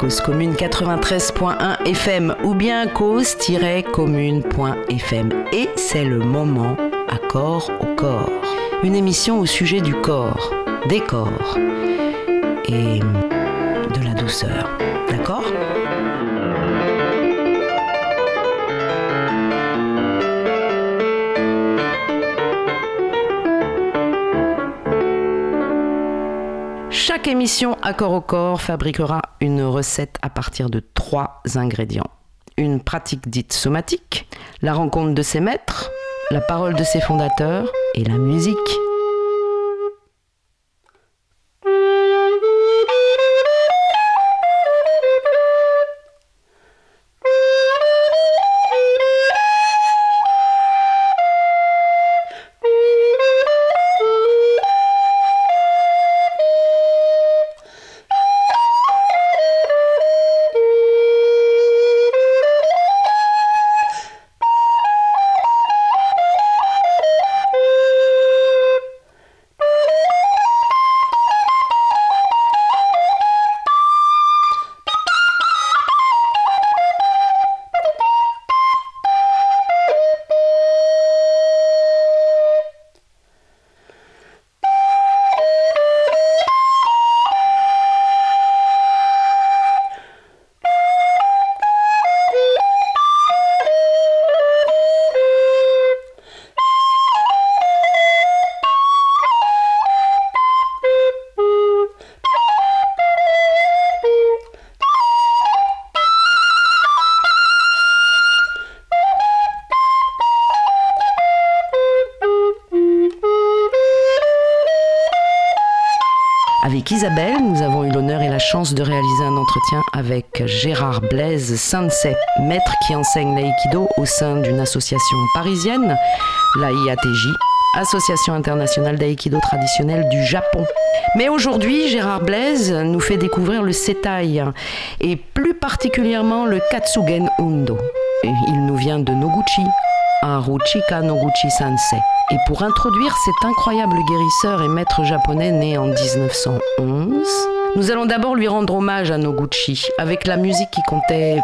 Cause Commune 93.1 FM ou bien cause-commune.fm. Et c'est le moment corps au corps. Une émission au sujet du corps, des corps et de la douceur. D'accord? Chaque émission Accord au corps fabriquera une recette à partir de trois ingrédients. Une pratique dite somatique, la rencontre de ses maîtres, la parole de ses fondateurs et la musique. Isabelle, nous avons eu l'honneur et la chance de réaliser un entretien avec Gérard Blaise Sensei, maître qui enseigne l'aïkido au sein d'une association parisienne, la IATJ, Association internationale d'aïkido traditionnel du Japon. Mais aujourd'hui, Gérard Blaise nous fait découvrir le setai et plus particulièrement le katsugen undo. Il nous vient de Noguchi, Haruchika Noguchi Sensei. Et pour introduire cet incroyable guérisseur et maître japonais né en 1911, nous allons d'abord lui rendre hommage à Noguchi avec la musique qui comptait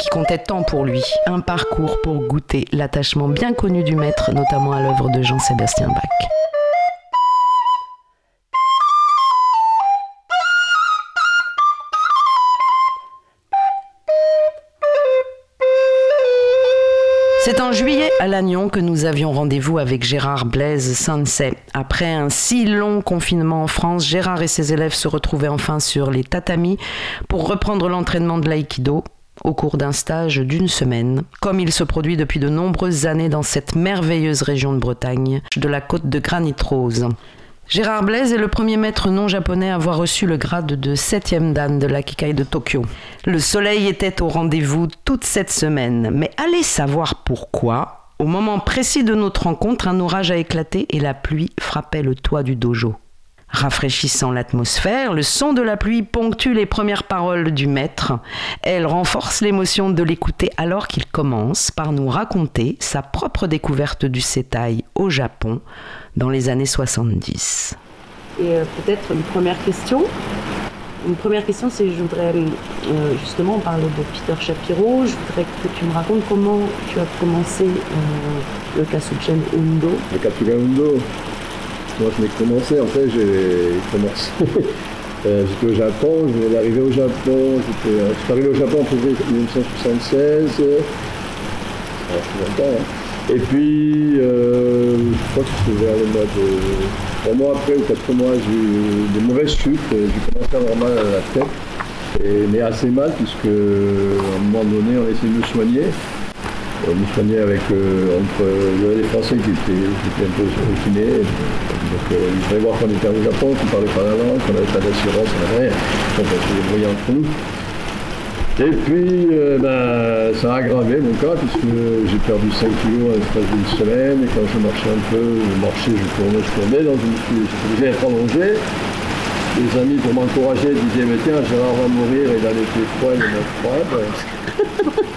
qui comptait tant pour lui. Un parcours pour goûter l'attachement bien connu du maître, notamment à l'œuvre de Jean-Sébastien Bach. C'est en juillet à Lannion que nous avions rendez-vous avec Gérard Blaise Sensei. Après un si long confinement en France, Gérard et ses élèves se retrouvaient enfin sur les tatamis pour reprendre l'entraînement de l'aïkido au cours d'un stage d'une semaine, comme il se produit depuis de nombreuses années dans cette merveilleuse région de Bretagne, de la côte de Granit Rose. Gérard Blaise est le premier maître non japonais à avoir reçu le grade de 7e dan de l'Akikai de Tokyo. Le soleil était au rendez-vous toute cette semaine, mais allez savoir pourquoi. Au moment précis de notre rencontre, un orage a éclaté et la pluie frappait le toit du dojo. Rafraîchissant l'atmosphère, le son de la pluie ponctue les premières paroles du maître. Elle renforce l'émotion de l'écouter alors qu'il commence par nous raconter sa propre découverte du setai au Japon dans les années 70. Et euh, peut-être une première question. Une première question, c'est je voudrais euh, justement parler de Peter Shapiro. Je voudrais que tu me racontes comment tu as commencé euh, le Kasuchen Undo. Le Kasuchen Undo, moi je l'ai commencé, en fait j'ai commencé. j'étais au Japon, je venais d'arriver au Japon, je suis arrivé au Japon en 1976. Alors, je longtemps, hein. Et puis, euh, je crois que c'était vers le mois de. Trois mois après ou quatre mois, j'ai eu des mauvaises chutes. J'ai commencé à avoir mal à la tête. Mais assez mal, puisque à un moment donné, on a essayé de me soigner. On me soignait avec euh, entre les Français qui étaient, un peu confinés. Donc euh, il voir qu'on était au Japon, qu'on parlait pas la langue, qu'on n'avait pas d'assurance, on n'avait rien. Donc on s'est débrouillé entre. Et puis, euh, ben, ça a aggravé mon cas, puisque j'ai perdu 5 kilos à l'espace d'une semaine, et quand je marchais un peu, je marchais, je tournais, je tournais, donc je me suis obligé d'être allongé. Les amis, pour m'encourager, disaient, mais tiens, Gérard va mourir, il a été froid, il a froid.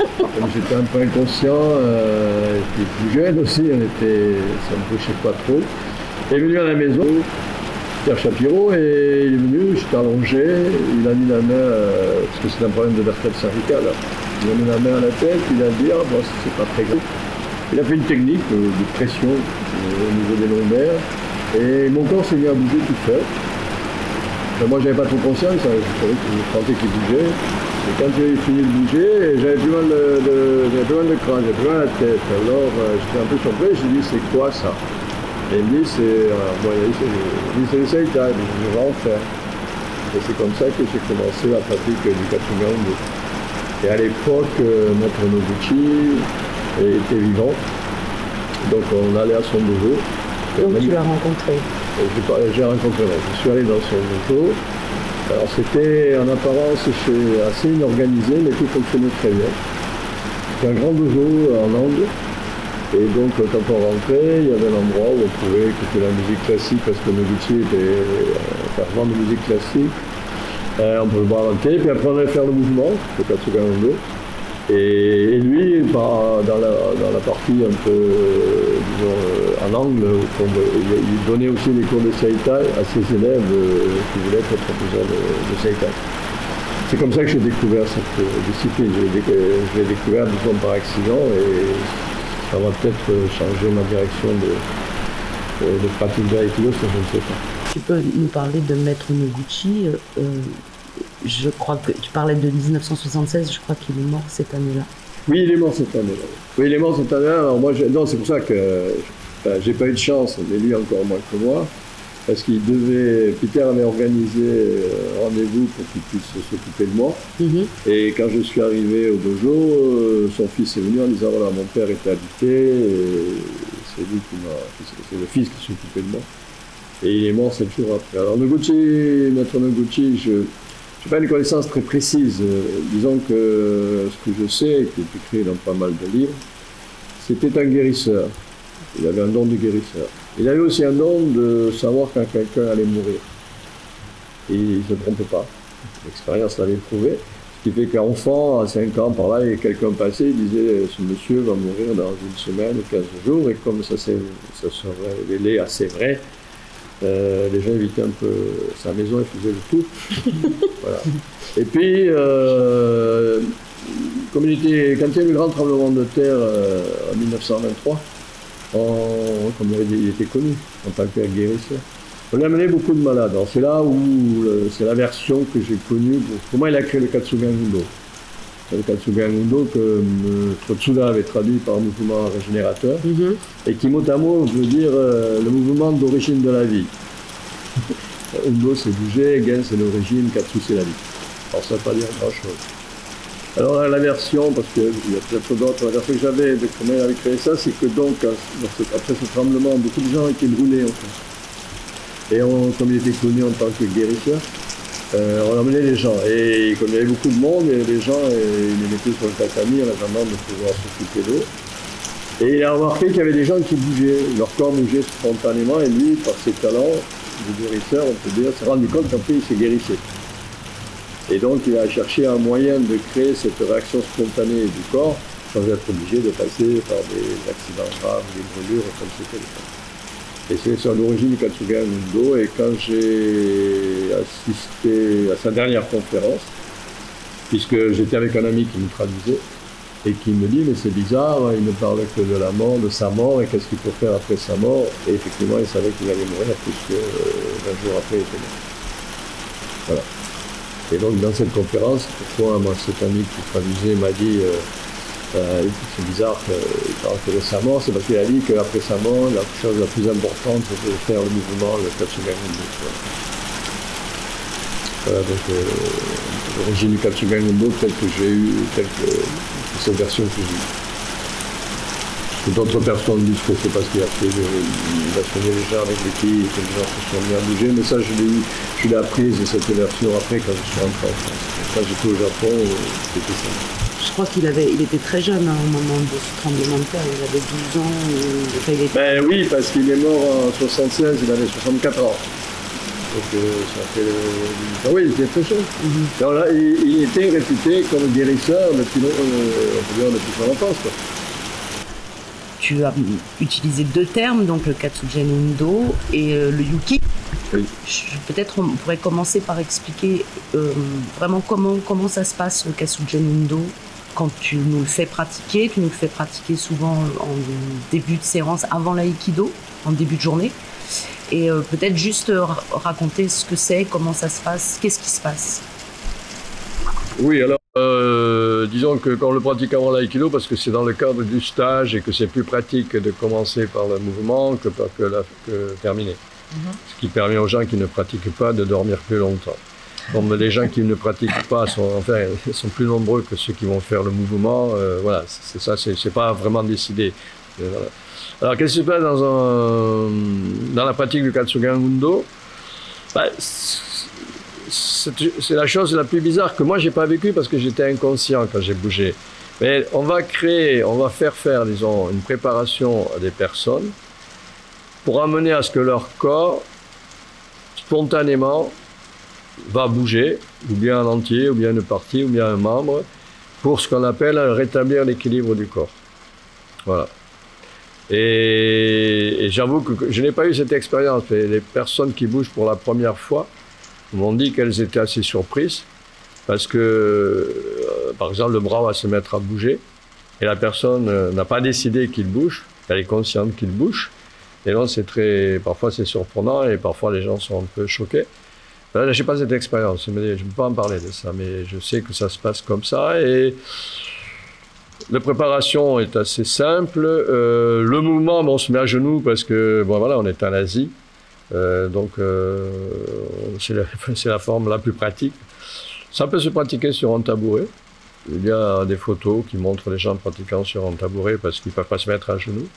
J'étais un peu inconscient, euh, j'étais plus jeune aussi, on était, ça ne me touchait pas trop. Et venu à la maison, Pierre Chapiro et il est venu, j'étais allongé, il a mis la main, euh, parce que c'est un problème de vertèbre cervicale, il a mis la main à la tête, il a dit, ah bon, c'est pas très grave. Il a fait une technique euh, de pression euh, au niveau des lombaires et mon corps s'est mis à bouger tout seul. moi, j'avais pas trop conscience, hein, je savais que je sentais qu'il bougeait. Et quand j'ai fini de bouger, j'avais plus mal de, j'avais plus mal de crâne, j'avais plus mal à la tête. Alors j'étais un peu surpris, j'ai dit c'est quoi ça? Et lui, c'est euh, bon, c'est le Seitai, je vais en faire. Et c'est comme ça que j'ai commencé la pratique du Katsugaondo. Et à l'époque, euh, Maître Noguchi était vivant. Donc on allait à son dojo. Donc tu l'as rencontré J'ai rencontré, je suis allé dans son dojo. Alors c'était en apparence assez inorganisé, mais tout fonctionnait très bien. C'est un grand dojo en angle. Et donc quand on rentrait, il y avait un endroit où on pouvait écouter la musique classique parce que Noguchi était fervent de musique classique. Euh, on pouvait voir un thé, puis après on allait faire le mouvement, le Katsugarondo. Et, et lui, bah, dans, la, partie un peu, euh, en angle, il, donnait aussi des cours de Seitai à ses élèves euh, qui voulaient être professeurs de, de. C'est comme ça que j'ai découvert cette discipline. Je l'ai découvert, par accident et ça va peut-être euh, changer ma direction de, pratique de je ne sais pas. Tu peux nous parler de Maître Noguchi euh, Je crois que tu parlais de 1976, je crois qu'il est mort cette année-là. Oui, il est mort cette année-là. Oui, il est mort cette année-là. Alors moi, non, c'est pour ça que j'ai pas eu de chance, mais lui encore moins que moi parce qu'il devait, Peter avait organisé un rendez-vous pour qu'il puisse s'occuper de moi. Mhm. Et quand je suis arrivé au dojo, euh, son fils est venu en disant voilà, mon père était habité, c'est lui qui m'a, c'est le fils qui s'occupait de moi. Et il est mort sept jours après. Alors Noguchi, notre Noguchi, je n'ai pas une connaissance très précise. disons que ce que je sais, qui est écrit dans pas mal de livres, c'était un guérisseur. Il avait un don de guérisseur. Il avait aussi un don de savoir quand quelqu'un allait mourir. Et il ne se trompe pas. L'expérience l'avait prouvé. Ce qui fait qu'enfant, à 5 ans, par là, quelqu'un passé, il disait ce monsieur va mourir dans une semaine ou 15 jours. Et comme ça, ça se révélait assez vrai, euh, les gens évitaient un peu sa maison et faisaient le tout. Et puis, euh, il quand il y a eu le grand tremblement de terre euh, en 1923, comme il était connu en tant que guérisseur. On a amené beaucoup de malades. c'est là où c'est la version que j'ai connue. comment il a créé le Katsugan Le Katsugan Gundo que euh, Trotsuda avait traduit par mouvement régénérateur mhm. et qui mot à mot veut dire euh, le mouvement d'origine de la vie. Undo c'est bouger, Gen c'est l'origine, Katsu c'est la vie. Alors ça ne veut pas dire grand chose. Alors la version, parce qu'il y a peut-être d'autres, la version que j'avais de comment il avait créé ça, c'est que donc, après ce tremblement, beaucoup de gens étaient brûlés en fait. Et on, comme il était connu en tant que guérisseur, euh, on emmenait les gens. Et il y avait beaucoup de monde, et les gens, ils les mettaient sur le tatami en attendant de pouvoir s'occuper d'eux. Et il a remarqué qu'il y avait des gens qui bougeaient, leur corps bougeait spontanément, et lui, par ses talents de guérisseur, on peut dire, s'est rendu compte qu'en fait, il s'est guérissé. Et donc il a cherché un moyen de créer cette réaction spontanée du corps sans être obligé de passer par des accidents graves, des brûlures comme c'était le cas. Et c'est sur l'origine du Katsuga Mundo. Et quand j'ai assisté à sa dernière conférence, puisque j'étais avec un ami qui me traduisait, et qui me dit mais c'est bizarre, il ne parle que de la mort, de sa mort, et qu'est-ce qu'il faut faire après sa mort? Et effectivement, il savait qu'il allait mourir, puisque euh, un jour après, il était mort. Voilà. Et donc dans cette conférence, pourquoi moi cet ami qui traduisait m'a dit euh, euh, c'est bizarre que mort, c'est parce qu'il a dit qu'après sa mort, la chose la plus importante c'était de faire le mouvement, le Katsugan Voilà, donc euh, l'origine du telle que j'ai eu, telle que cette version que j'ai. D'autres personnes disent que c'est parce qu'il a fait il a soigné les gens avec les filles que les gens se sont mis à bouger, mais ça je l'ai je l'ai apprise cette version après quand je suis rentré en France. Quand j'étais au Japon, euh, c'était ça. Je crois qu'il avait, il était très jeune hein, au moment de ce tremblement de terre, il avait 12 ans. Euh, ben oui, parce qu'il est mort en 76, il avait 64 ans. Donc euh, ça fait ah oui, il était très jeune. Mhm. il, était réputé comme guérisseur depuis, euh, depuis son enfance tu as utilisé deux termes, donc le Katsugen Undo et euh, le Yuki. Peut-être on pourrait commencer par expliquer euh, vraiment comment, comment ça se passe le Kasujenundo quand tu nous le fais pratiquer. Tu nous le fais pratiquer souvent en début de séance avant l'aïkido, en début de journée. Et euh, peut-être juste raconter ce que c'est, comment ça se passe, qu'est-ce qui se passe. Oui, alors euh, disons que quand on le pratique avant l'aïkido, parce que c'est dans le cadre du stage et que c'est plus pratique de commencer par le mouvement que, que, la, que terminer. Mhm. Ce qui permet aux gens qui ne pratiquent pas de dormir plus longtemps. Donc les gens qui ne pratiquent pas sont, plus nombreux que ceux qui vont faire le mouvement. Euh, voilà, c'est ça, c'est pas vraiment décidé. Euh, Alors qu'est-ce qui se passe dans, la pratique du Katsugan Mundo bah, C'est la chose la plus bizarre que moi j'ai pas vécu parce que j'étais inconscient quand j'ai bougé. Mais on va créer, on va faire faire, disons, une préparation à des personnes pour amener à ce que leur corps, spontanément, va bouger, ou bien en entier, ou bien une partie, ou bien un membre, pour ce qu'on appelle rétablir l'équilibre du corps. Voilà. Et, j'avoue que je n'ai pas eu cette expérience. Mais les personnes qui bougent pour la première fois m'ont dit qu'elles étaient assez surprises, parce que, euh, par exemple, le bras va se mettre à bouger, et la personne euh, n'a pas décidé qu'il bouge, elle est consciente qu'il bouge, et là, c'est très, parfois c'est surprenant et parfois les gens sont un peu choqués. Là, je n'ai pas cette expérience, je ne peux pas en parler de ça, mais je sais que ça se passe comme ça et la préparation est assez simple. Euh, le mouvement, on se met à genoux parce que, bon voilà, on est en Asie, euh, donc euh, c'est la, forme la plus pratique. Ça peut se pratiquer sur un tabouret. Il y a des photos qui montrent les gens pratiquant sur un tabouret parce qu'ils ne peuvent pas se mettre à genoux.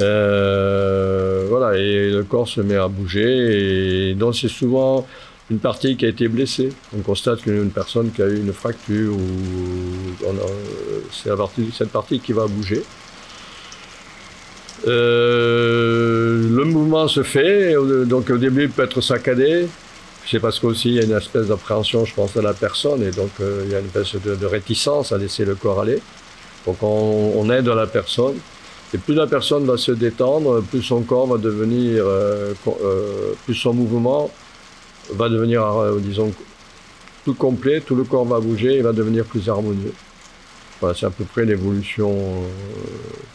Euh, voilà, et le corps se met à bouger. Et donc, c'est souvent une partie qui a été blessée. On constate qu'une personne qui a eu une fracture, ou c'est cette partie qui va bouger. Euh, le mouvement se fait, donc au début il peut être saccadé. C'est parce qu'aussi il y a une espèce d'appréhension, je pense, de la personne, et donc euh, il y a une espèce de, réticence à laisser le corps aller. Donc on, on aide la personne. Et plus la personne va se détendre, plus son corps va devenir, euh, euh, plus son mouvement va devenir, euh, disons, tout complet, tout le corps va bouger et va devenir plus harmonieux. Voilà, c'est à peu près l'évolution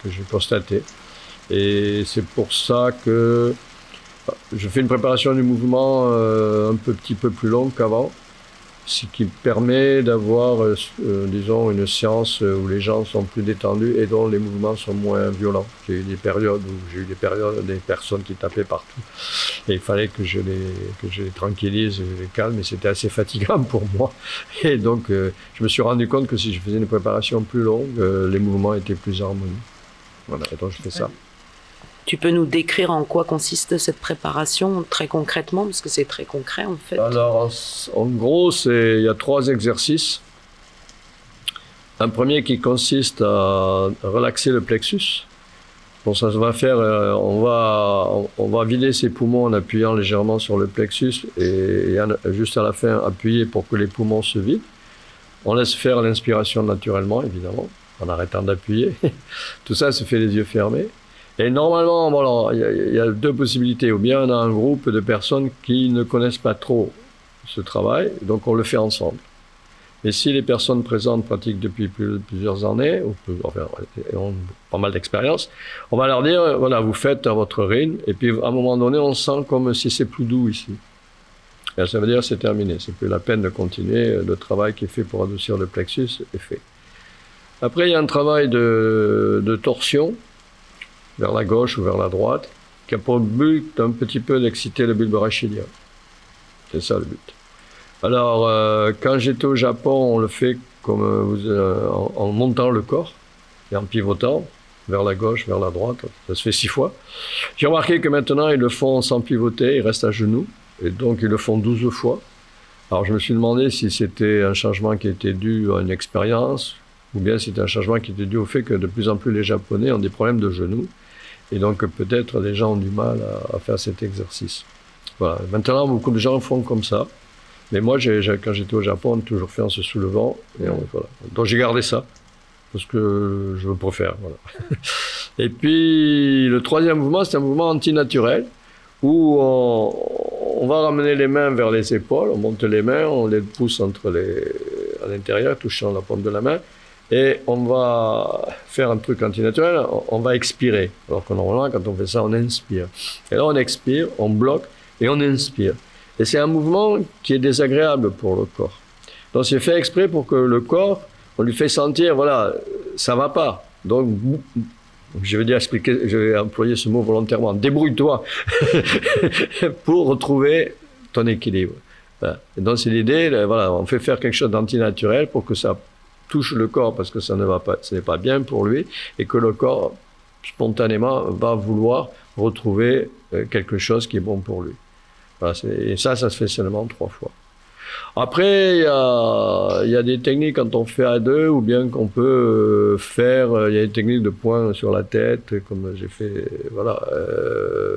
que j'ai constatée. Et c'est pour ça que je fais une préparation du mouvement un petit peu plus longue qu'avant ce qui permet d'avoir, euh, euh, disons, une séance où les gens sont plus détendus et dont les mouvements sont moins violents. J'ai eu des périodes où j'ai eu des périodes des personnes qui tapaient partout et il fallait que je les, que je les tranquillise, je les calme et c'était assez fatigant pour moi. Et donc, euh, je me suis rendu compte que si je faisais une préparation plus longue, les mouvements étaient plus harmonieux. Voilà, et donc je fais ça. Tu peux nous décrire en quoi consiste cette préparation très concrètement, parce que c'est très concret en fait. Alors, en, gros, il y a trois exercices. Un premier qui consiste à relaxer le plexus. Bon, ça va faire, euh, on va, on, va vider ses poumons en appuyant légèrement sur le plexus et, juste à la fin appuyer pour que les poumons se vident. On laisse faire l'inspiration naturellement, évidemment, en arrêtant d'appuyer. Tout ça se fait les yeux fermés. Et normalement, il y, a deux possibilités. Ou bien on a un groupe de personnes qui ne connaissent pas trop ce travail, donc on le fait ensemble. Mais si les personnes présentes pratiquent depuis plusieurs années, ou enfin, ont pas mal d'expérience, on va leur dire, voilà, vous faites votre rythme, et puis à un moment donné, on sent comme si c'est plus doux ici. Et ça veut dire c'est terminé, c'est plus la peine de continuer, le travail qui est fait pour adoucir le plexus est fait. Après, il y a un travail de torsion, vers la gauche ou vers la droite, qui a pour but un petit peu d'exciter le bulbe rachidien. C'est ça le but. Alors, euh, quand j'étais au Japon, on le fait comme euh, euh, en, montant le corps et en pivotant vers la gauche, vers la droite. Ça se fait six fois. J'ai remarqué que maintenant, ils le font sans pivoter, ils restent à genoux. Et donc, ils le font douze fois. Alors, je me suis demandé si c'était un changement qui était dû à une expérience ou bien c'était un changement qui était dû au fait que de plus en plus les Japonais ont des problèmes de genoux. Et donc peut-être les gens ont du mal à, faire cet exercice. Voilà. Maintenant, beaucoup de gens font comme ça. Mais moi, quand j'étais au Japon, on a toujours fait en se soulevant. Et voilà. Donc j'ai gardé ça, parce que je préfère. Voilà. et puis, le troisième mouvement, c'est un mouvement antinaturel, où on, va ramener les mains vers les épaules, on monte les mains, on les pousse à l'intérieur, touchant la paume de la main, et on va faire un truc antinaturel, on va expirer. Alors que normalement, quand on fait ça, on inspire. Et là, on expire, on bloque et on inspire. Et c'est un mouvement qui est désagréable pour le corps. Donc c'est fait exprès pour que le corps, on lui fait sentir, voilà, ça va pas. Donc je vais dire expliquer, je vais employer ce mot volontairement, débrouille-toi pour retrouver ton équilibre. Et donc c'est l'idée, voilà, on fait faire quelque chose d'antinaturel pour que ça touche le corps parce que ça ne va pas, ce n'est pas bien pour lui et que le corps spontanément va vouloir retrouver euh, quelque chose qui est bon pour lui. et ça, ça se fait seulement trois fois. Après, il y a, des techniques quand on fait à deux, ou bien qu'on peut euh, faire, euh, il y a des techniques de points sur la tête, comme j'ai fait, voilà,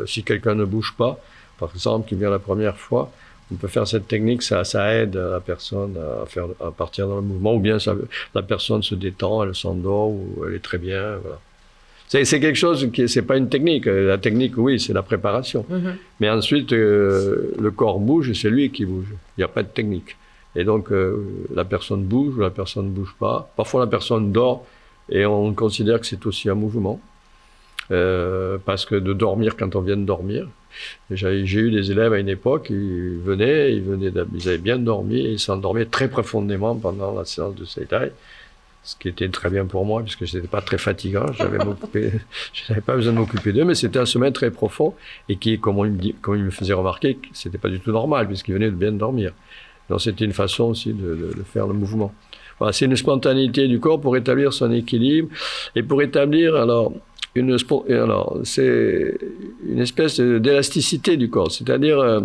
si quelqu'un ne bouge pas, par exemple, qui vient la première fois, on peut faire cette technique, ça, ça aide la personne à, faire, à partir dans le mouvement, ou bien ça, la personne se détend, elle s'endort, ou elle est très bien, voilà. C'est quelque chose qui, c'est pas une technique. La technique, oui, c'est la préparation. Mm-hmm. Mais ensuite, euh, le corps bouge, c'est lui qui bouge. Il n'y a pas de technique. Et donc, euh, la personne bouge ou la personne ne bouge pas. Parfois, la personne dort et on considère que c'est aussi un mouvement. Euh, parce que de dormir quand on vient de dormir. J'ai eu des élèves à une époque, ils venaient, ils, venaient ils avaient bien dormi et ils s'endormaient très profondément pendant la séance de Seitai ce qui était très bien pour moi, puisque je n'étais pas très fatigant, je n'avais pas besoin de m'occuper d'eux, mais c'était un sommeil très profond, et qui, comme, me, comme il me faisait remarquer, c'était pas du tout normal, puisqu'il venait de bien dormir. Donc c'était une façon aussi de, de, faire le mouvement. Voilà, c'est une spontanéité du corps pour établir son équilibre, et pour établir, alors, une, alors c'est une espèce d'élasticité du corps, c'est-à-dire, euh,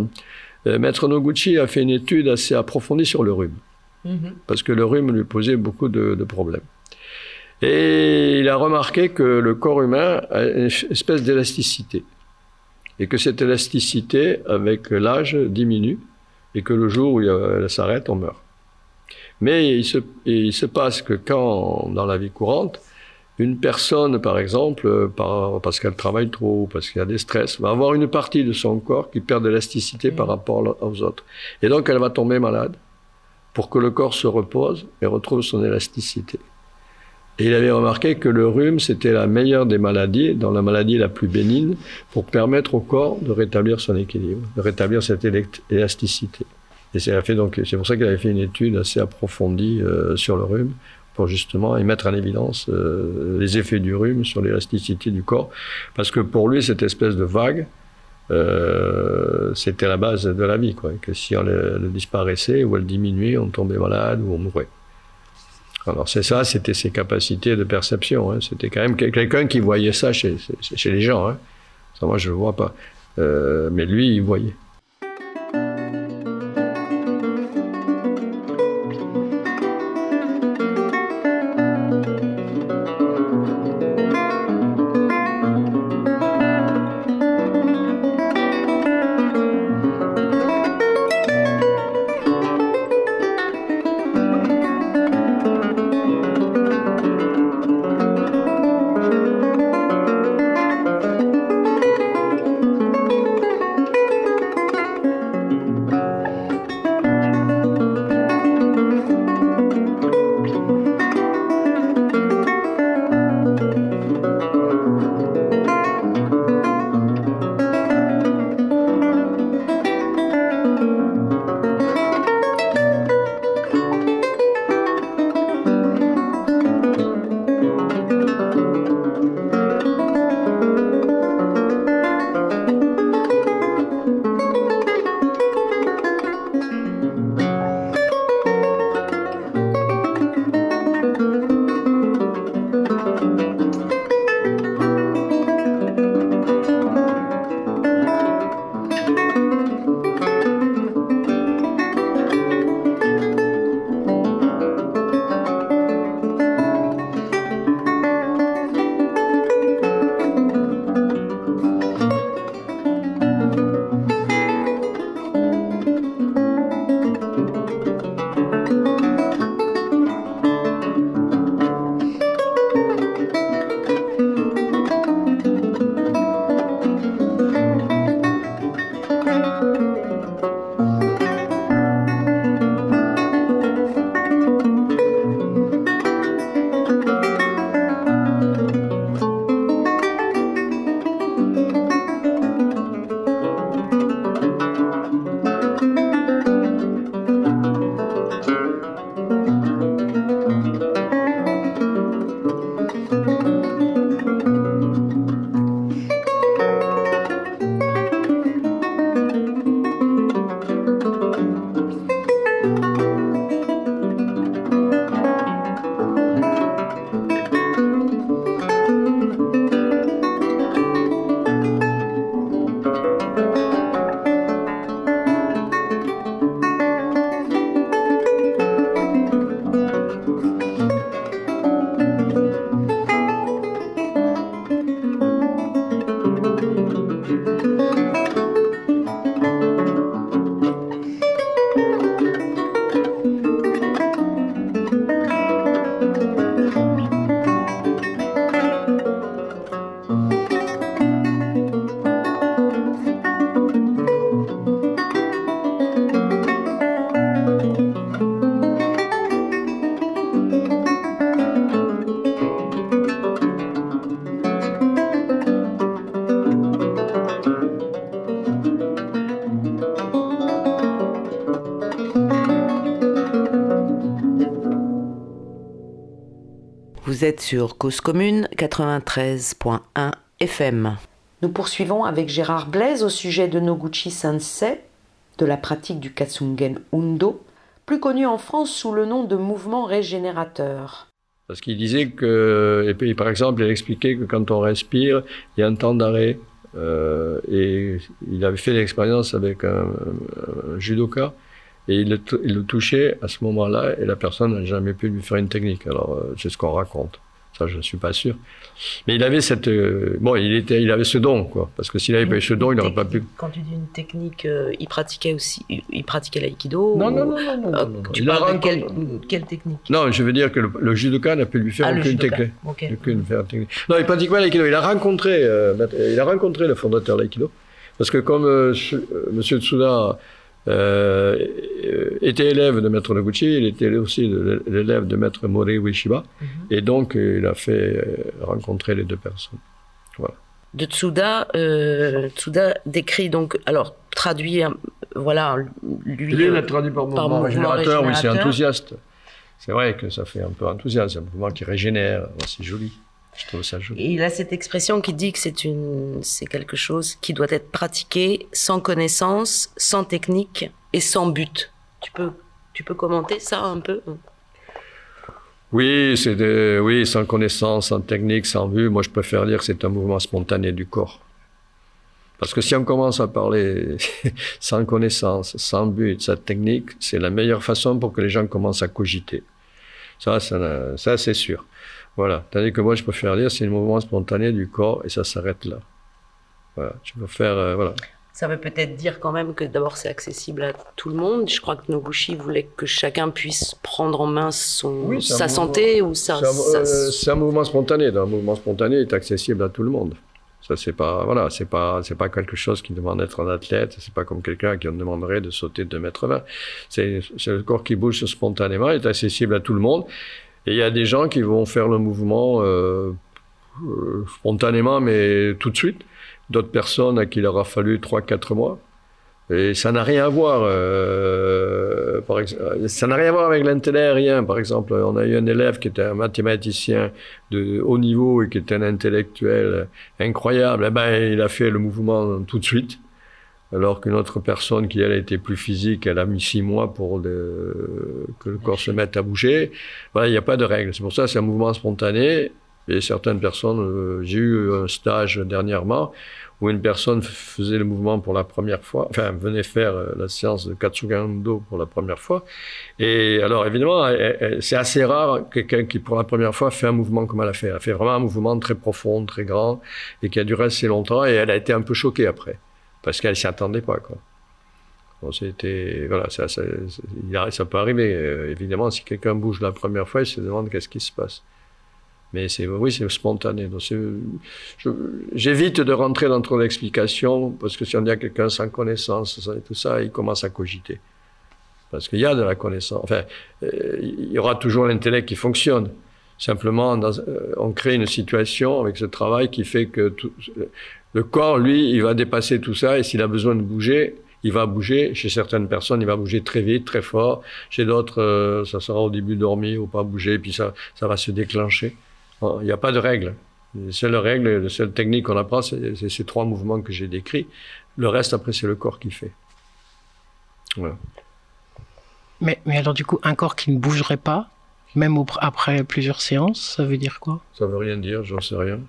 euh, Maître Noguchi a fait une étude assez approfondie sur le rhume. Mhm. parce que le rhume lui posait beaucoup de, problèmes. Et il a remarqué que le corps humain a une espèce d'élasticité. Et que cette élasticité, avec l'âge, diminue. Et que le jour où elle s'arrête, on meurt. Mais il se, il se, passe que quand, dans la vie courante, une personne, par exemple, parce qu'elle travaille trop, parce qu'il y a des stress, va avoir une partie de son corps qui perd d'élasticité par mhm. rapport aux autres. Et donc, elle va tomber malade pour que le corps se repose et retrouve son élasticité. Et il avait remarqué que le rhume, c'était la meilleure des maladies, dans la maladie la plus bénigne, pour permettre au corps de rétablir son équilibre, de rétablir cette élasticité. Et c'est pour ça qu'il avait fait une étude assez approfondie euh, sur le rhume, pour justement y mettre en évidence euh, les effets du rhume sur l'élasticité du corps. Parce que pour lui, cette espèce de vague, euh, c'était la base de la vie, quoi. Que si elle, disparaissait ou elle diminuait, on tombait malade ou on mourait. Alors c'est ça, c'était ses capacités de perception. Hein. C'était quand même quelqu'un qui voyait ça chez, les gens. Hein. Moi, je ne le vois pas. Euh, mais lui, il voyait. Vous êtes sur Cause Commune 93.1 FM. Nous poursuivons avec Gérard Blaise au sujet de Noguchi Sensei, de la pratique du Katsugen Undo, plus connu en France sous le nom de mouvement régénérateur. Parce qu'il disait que, et puis par exemple, il expliquait que quand on respire, il y a un temps d'arrêt. Euh, et il avait fait l'expérience avec un, judoka et il le, il le, touchait à ce moment-là et la personne n'a jamais pu lui faire une technique. Alors euh, c'est ce qu'on raconte je ne suis pas sûr. Mais il avait cette, euh, bon, il était, il avait ce don, quoi. Parce que s'il avait pas eu ce don, il n'aurait pas pu. Quand tu dis une technique, euh, il pratiquait aussi, il pratiquait l'aïkido. Non, non, non, non, non, euh, Tu parles de quelle, technique? Non, je veux dire que le, judoka n'a pu lui faire ah, aucune, technique, aucune technique. Non, il pratiquait l'aïkido. Il a rencontré, il a rencontré le fondateur de l'aïkido. Parce que comme Monsieur Tsuda euh, était élève de Maître Noguchi, il était aussi l'élève de Maître Mori Ueshiba, mhm. et donc il a fait euh, rencontrer les deux personnes. Voilà. De Tsuda, euh, Tsuda décrit donc, alors traduit, voilà, lui. Lui, il a traduit par, mouvement, régénérateur, oui, c'est enthousiaste. C'est vrai que ça fait un peu enthousiaste, un mouvement qui régénère, c'est joli. Il a cette expression qui dit que c'est une, c'est quelque chose qui doit être pratiqué sans connaissance, sans technique et sans but. Tu peux, tu peux commenter ça un peu? Oui, c'est de, oui, sans connaissance, sans technique, sans but. Moi, je préfère dire que c'est un mouvement spontané du corps. Parce que si on commence à parler sans connaissance, sans but, sans technique, c'est la meilleure façon pour que les gens commencent à cogiter. Ça, ça, ça c'est sûr. Voilà. Tandis que moi, je préfère dire, c'est le mouvement spontané du corps et ça s'arrête là. Voilà. Tu peux faire, euh, voilà. Ça veut peut-être dire quand même que d'abord c'est accessible à tout le monde. Je crois que Noguchi voulait que chacun puisse prendre en main son, sa santé ou sa. C'est un, mouvement spontané. Un mouvement spontané est accessible à tout le monde. Ça c'est pas voilà, c'est pas c'est pas quelque chose qui demande d'être un athlète. C'est pas comme quelqu'un qui en demanderait de sauter de 2 mètres 20. C'est le corps qui bouge spontanément, est accessible à tout le monde. Et il y a des gens qui vont faire le mouvement euh, euh, spontanément, mais tout de suite. D'autres personnes à qui il aura fallu 3-4 mois. Et ça n'a rien à voir. Euh, par exemple, ça n'a rien à voir avec l'intellect, rien. Par exemple, on a eu un élève qui était un mathématicien de haut niveau et qui était un intellectuel incroyable. Eh ben, il a fait le mouvement tout de suite alors qu'une autre personne qui elle était plus physique, elle a mis six mois pour que le corps se mette à bouger. Voilà, il n'y a pas de règle. C'est pour ça c'est un mouvement spontané. Et certaines personnes, euh, j'ai eu un stage dernièrement où une personne faisait le mouvement pour la première fois, enfin venait faire euh, la séance de Katsugando pour la première fois. Et alors évidemment, c'est assez rare quelqu'un qui pour la première fois fait un mouvement comme elle a fait. Elle a fait vraiment un mouvement très profond, très grand et qui a duré assez longtemps et elle a été un peu choquée après parce qu'elle s'y attendait pas, quoi. Bon, c'était, voilà, ça, ça, ça, peut arriver. Euh, évidemment, si quelqu'un bouge la première fois, il se demande qu'est-ce qui se passe. Mais c'est, oui, c'est spontané. Donc j'évite de rentrer dans trop d'explications, parce que si on dit à quelqu'un sans connaissance tout ça, il commence à cogiter. Parce qu'il y a de la connaissance. Enfin, euh, il y aura toujours l'intellect qui fonctionne. Simplement, euh, on crée une situation avec ce travail qui fait que le corps, lui, il va dépasser tout ça et s'il a besoin de bouger, il va bouger. Chez certaines personnes, il va bouger très vite, très fort. Chez d'autres, euh, ça sera au début dormi ou pas bouger, puis ça, ça va se déclencher. Il n'y a pas de règle. La seule règle, la seule technique qu'on apprend, c'est ces trois mouvements que j'ai décrits. Le reste, après, c'est le corps qui fait. Mais, mais alors, du coup, un corps qui ne bougerait pas, même après plusieurs séances, ça veut dire quoi? Ça veut rien dire, j'en sais rien.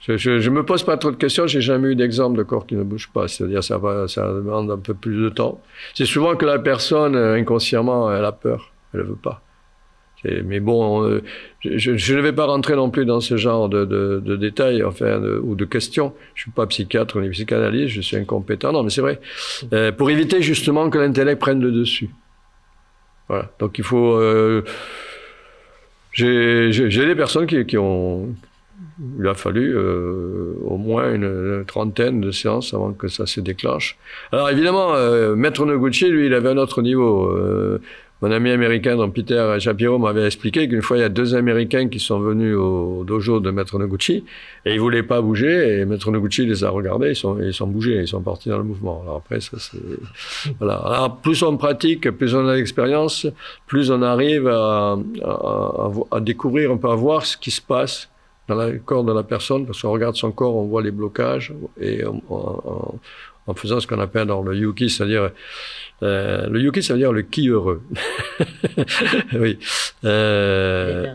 Je, je, me pose pas trop de questions. J'ai jamais eu d'exemple de corps qui ne bouge pas. C'est-à-dire, ça ça demande un peu plus de temps. C'est souvent que la personne, euh, inconsciemment, elle a peur. Elle ne veut pas. Mais bon, euh, je, ne vais pas rentrer non plus dans ce genre de, détails, enfin, ou de questions. Je suis pas psychiatre ni psychanalyste, je suis incompétent. Non, mais c'est vrai. Euh, pour éviter justement que l'intellect prenne le dessus. Voilà. Donc il faut. J'ai des personnes qui, ont il a fallu euh, au moins une, trentaine de séances avant que ça se déclenche. Alors évidemment, euh, Maître Noguchi, lui, il avait un autre niveau. Euh, Mon ami américain, donc Peter Shapiro, m'avait expliqué qu'une fois, il y a deux Américains qui sont venus au dojo de Maître Noguchi et ils voulaient pas bouger et Maître Noguchi les a regardés, ils sont, ils sont bougés, ils sont partis dans le mouvement. Alors après, ça c'est, voilà. Alors plus on pratique, plus on a d'expérience, plus on arrive à, à, à, découvrir, on peut voir ce qui se passe dans le corps de la personne, parce qu'on regarde son corps, on voit les blocages, et on, en faisant ce qu'on appelle dans le yuki, c'est-à-dire euh, le yuki, ça veut dire le qui heureux. oui. Euh,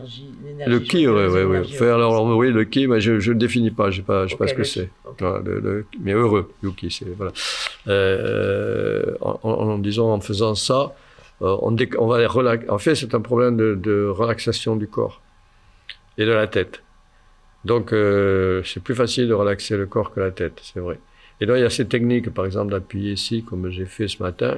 le qui heureux, oui, oui. Faire, alors, oui, le qui, mais je ne le définis pas, je ne sais pas, sais pas ce que c'est. mais heureux, yuki, c'est voilà. Euh, en, en, disant, en faisant ça, euh, on, on va relaxer. En fait, c'est un problème de, de, relaxation du corps et de la tête. Donc, euh, c'est plus facile de relaxer le corps que la tête, c'est vrai. Et là, il y a ces techniques, par exemple, d'appuyer ici, comme j'ai fait ce matin,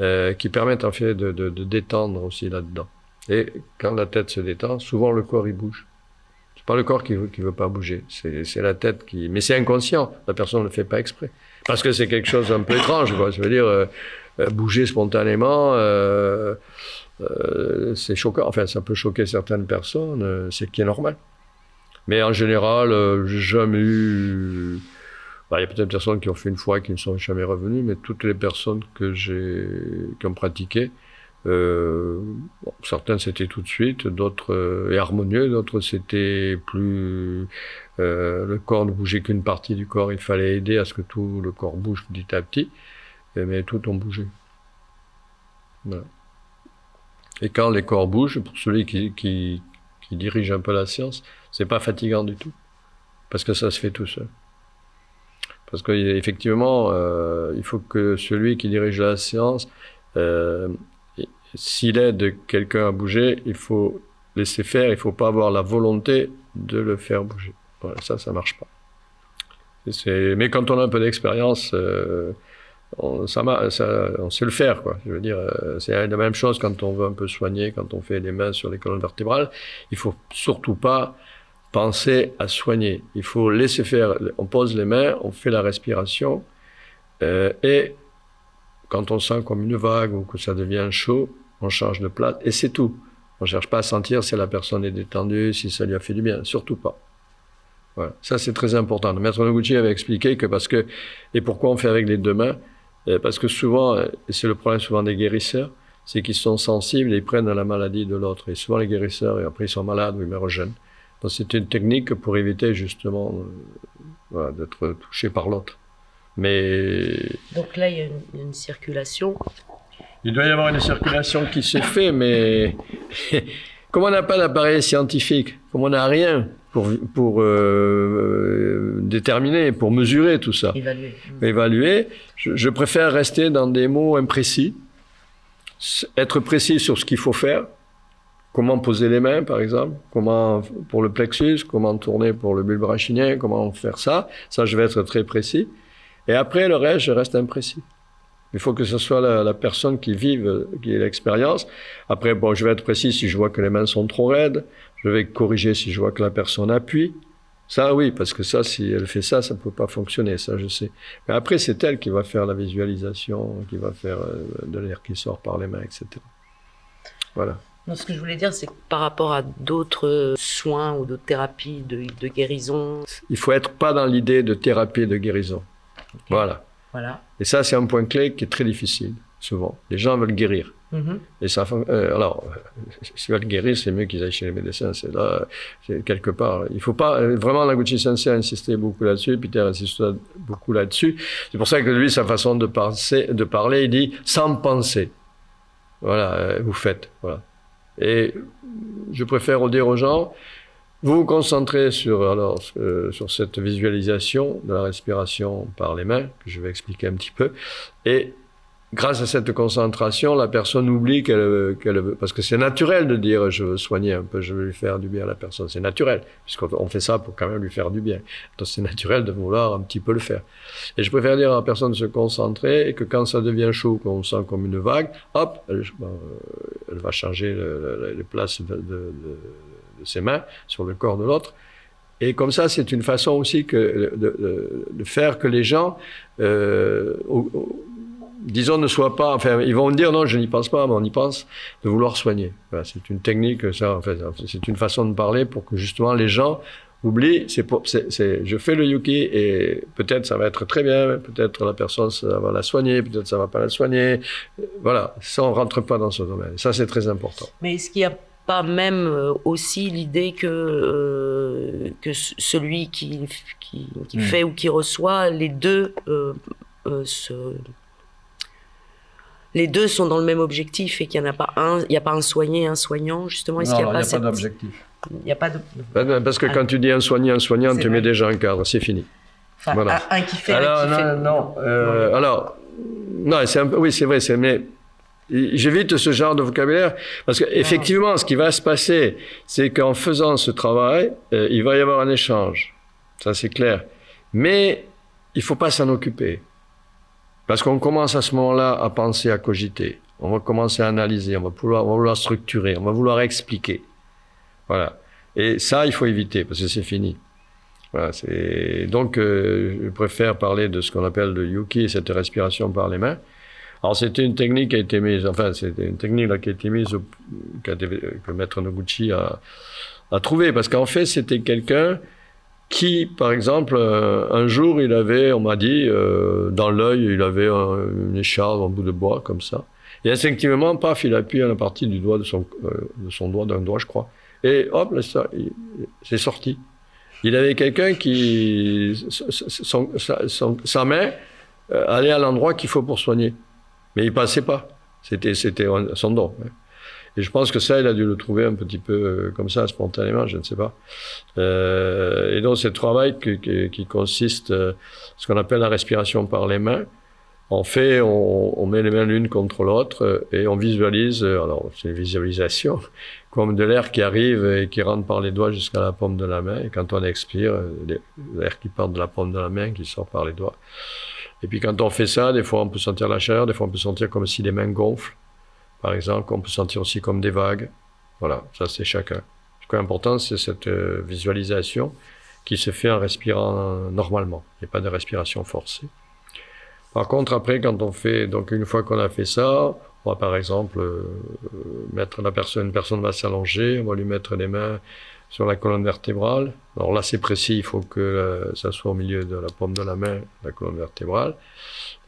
euh, qui permettent en fait de, détendre aussi là-dedans. Et quand la tête se détend, souvent le corps il bouge. C'est pas le corps qui veut, veut pas bouger, c'est la tête qui. Mais c'est inconscient. La personne ne le fait pas exprès, parce que c'est quelque chose d'un peu étrange. Quoi. Je veux dire, euh, euh bouger spontanément, c'est choquant. Enfin, ça peut choquer certaines personnes. C'est qui est normal. Mais en général, j'ai jamais eu il y a peut-être des personnes qui ont fait une fois et qui ne sont jamais revenues, mais toutes les personnes que j'ai, qui ont pratiqué, euh, bon, certaines c'était tout de suite, d'autres euh, harmonieux, d'autres c'était plus euh, le corps ne bougeait qu'une partie du corps, il fallait aider à ce que tout le corps bouge petit à petit, mais tout ont bougé. Voilà. Et quand les corps bougent, pour celui qui, qui, qui dirige un peu la science, c'est pas fatigant du tout, parce que ça se fait tout seul. Parce qu'effectivement, euh, il faut que celui qui dirige la science, euh, s'il aide quelqu'un à bouger, il faut laisser faire, il ne faut pas avoir la volonté de le faire bouger. Ça, ça marche pas. Mais quand on a un peu d'expérience, euh, on, sait le faire. Je veux dire, euh, c'est la même chose quand on veut un peu soigner, quand on fait les mains sur les colonnes vertébrales. Il faut surtout pas penser à soigner. Il faut laisser faire. On pose les mains, on fait la respiration, euh, et quand on sent comme une vague ou que ça devient chaud, on change de place, et c'est tout. On ne cherche pas à sentir si la personne est détendue, si ça lui a fait du bien, surtout pas. Voilà. Ça, c'est très important. Le maître Noguchi avait expliqué que parce que, et pourquoi on fait avec les deux mains, euh, parce que souvent, et c'est le problème souvent des guérisseurs, c'est qu'ils sont sensibles et ils prennent la maladie de l'autre. Et souvent, les guérisseurs, et après, ils sont malades ou ils meurent jeunes. C'est une technique pour éviter justement euh, d'être touché par l'autre. Mais donc là, il y a une, circulation. Il doit y avoir une circulation qui se fait, mais comme on n'a pas d'appareil scientifique, comme on n'a rien pour, pour euh, déterminer, pour mesurer tout ça, évaluer, évaluer je, je préfère rester dans des mots imprécis, être précis sur ce qu'il faut faire, comment poser les mains, par exemple, comment pour le plexus, comment tourner pour le bulbe rachinien, comment faire ça? Ça, je vais être très précis. Et après, le reste, je reste imprécis. Il faut que ce soit la, personne qui vive, qui ait l'expérience. Après, bon, je vais être précis si je vois que les mains sont trop raides. Je vais corriger si je vois que la personne appuie. Ça, oui, parce que ça, si elle fait ça, ça ne peut pas fonctionner, ça, je sais. Mais après, c'est elle qui va faire la visualisation, qui va faire euh, de l'air qui sort par les mains, etc. Voilà. Non, ce que je voulais dire, c'est que par rapport à d'autres soins ou d'autres thérapies de, de, guérison. Il faut être pas dans l'idée de thérapie et de guérison. Okay. Voilà. Voilà. Et ça, c'est un point clé qui est très difficile, souvent. Les gens veulent guérir. Mm -hmm. Et ça, euh, alors, s'ils veulent guérir, c'est mieux qu'ils aillent chez les médecins. C'est là, quelque part. Il faut pas, vraiment, Naguchi Sensei a insisté beaucoup là-dessus, Peter insiste beaucoup là-dessus. C'est pour ça que lui, sa façon de, penser, de parler, il dit sans penser. Voilà, euh, vous faites. Voilà. Et je préfère dire aux gens, vous vous concentrez sur, alors, sur cette visualisation de la respiration par les mains, que je vais expliquer un petit peu, et grâce à cette concentration, la personne oublie qu'elle qu veut, parce que c'est naturel de dire je veux soigner un peu, je veux lui faire du bien à la personne, c'est naturel, puisqu'on fait ça pour quand même lui faire du bien. Donc c'est naturel de vouloir un petit peu le faire. Et je préfère dire à la personne de se concentrer et que quand ça devient chaud, qu'on sent comme une vague, hop, elle, elle va changer le, le, les places de, ses mains sur le corps de l'autre. Et comme ça, c'est une façon aussi de, faire que les gens euh, disons, ne soit pas. Enfin, ils vont me dire non, je n'y pense pas, mais on y pense de vouloir soigner. Voilà, c'est une technique, ça, en fait, c'est une façon de parler pour que justement les gens oublient. C'est pour, c'est, c'est, je fais le yuki et peut-être ça va être très bien, peut-être la personne ça va la soigner, peut-être ça va pas la soigner. Voilà, ça on rentre pas dans ce domaine. Ça c'est très important. Mais est-ce qu'il y a pas même euh, aussi l'idée que, euh, que celui qui, qui, qui Hmm. fait ou qui reçoit, les deux, euh, euh, se- les deux sont dans le même objectif et qu'il n'y en a pas un, il n'y a pas un soigné et un soignant, justement. Est-ce qu'il n'y a, pas cette- d'objectif. il n'y a pas de. Ben, Parce que quand tu dis un soignant, un soignant, tu mets déjà un cadre, c'est fini. Enfin, Voilà. un, un qui fait, Alors, un qui non, fait. non, euh, alors, non, c'est un peu, oui, c'est vrai, c'est, mais j'évite ce genre de vocabulaire parce que effectivement, ce qui va se passer, c'est qu'en faisant ce travail, euh, il va y avoir un échange. Ça, c'est clair. Mais il faut pas s'en occuper. Parce qu'on commence à ce moment-là à penser, à cogiter. On va commencer à analyser, on va, pouvoir, on va vouloir structurer, on va vouloir expliquer. Voilà. Et ça, il faut éviter parce que c'est fini. Voilà, donc euh, je préfère parler de ce qu'on appelle le yuki, cette respiration par les mains. Alors c'était une technique qui a été mise, enfin c'était une technique là, qui a été mise, au, que Maître Noguchi a, a trouvé, parce qu'en fait c'était quelqu'un qui, par exemple, euh, un jour il avait, on m'a dit, euh, dans l'œil il avait un- une écharpe en bout de bois comme ça, et instinctivement, paf, il appuie à la partie du doigt euh, de son doigt, d'un doigt je crois, et hop, là, ça, c'est sorti. Il avait quelqu'un qui, sa, main allait à l'endroit qu'il faut pour soigner. Mais il passait pas. C'était, c'était son don. hein. Et je pense que ça, il a dû le trouver un petit peu euh, comme ça, spontanément, je ne sais pas. Euh, et donc, c'est le travail qui, qui, qui consiste, euh, ce qu'on appelle la respiration par les mains. En fait, on, on met les mains l'une contre l'autre euh, et on visualise, alors c'est une visualisation, comme de l'air qui arrive et qui rentre par les doigts jusqu'à la paume de la main. Et quand on expire, l'air qui part de la paume de la main qui sort par les doigts. Et puis quand on fait ça, des fois on peut sentir la chaleur, des fois on peut sentir comme si les mains gonflent, par exemple. On peut sentir aussi comme des vagues. Voilà, ça c'est chacun. Ce qui est important, c'est cette euh, visualisation qui se fait en respirant normalement. Il n'y a pas de respiration forcée. Par contre, après, quand on fait, donc une fois qu'on a fait ça, on va par exemple euh, mettre la personne, une personne va s'allonger, on va lui mettre les mains sur la colonne vertébrale. Alors là, c'est précis, il faut que euh, ça soit au milieu de la paume de la main, la colonne vertébrale.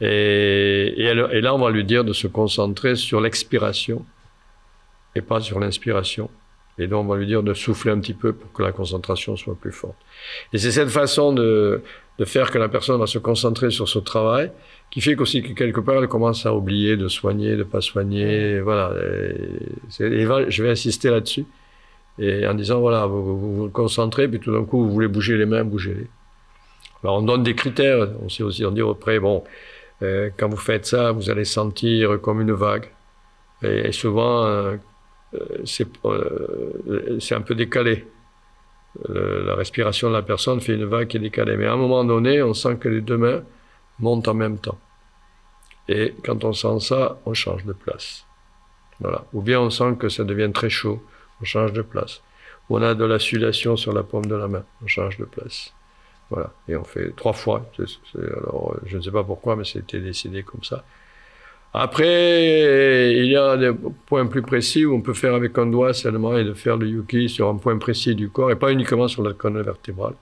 Et, là, on va lui dire de se concentrer sur l'expiration et pas sur l'inspiration. Et donc, on va lui dire de souffler un petit peu pour que la concentration soit plus forte. Et c'est cette façon de, faire que la personne va se concentrer sur ce travail qui fait qu'aussi que quelque part elle commence à oublier de soigner, de pas soigner, voilà. Et je vais insister là-dessus et en disant voilà, vous vous, concentrez, puis tout d'un coup vous voulez bouger les mains, bougez-les. Alors on donne des critères, on sait aussi on dit après bon, euh, quand vous faites ça, vous allez sentir comme une vague, et, souvent euh, euh, c'est euh, c'est un peu décalé. La respiration de la personne fait une vague qui est décalée. Mais à un moment donné, on sent que les deux mains montent en même temps. Et quand on sent ça, on change de place. Voilà. Ou bien on sent que ça devient très chaud, on change de place. On a de la sudation sur la paume de la main, on change de place. Voilà. Et on fait trois fois. Alors, euh, je ne sais pas pourquoi, mais c'était décidé comme ça. Après, il y a des points plus précis où on peut faire avec un doigt seulement et de faire le yuki sur un point précis du corps et pas uniquement sur la colonne vertébrale.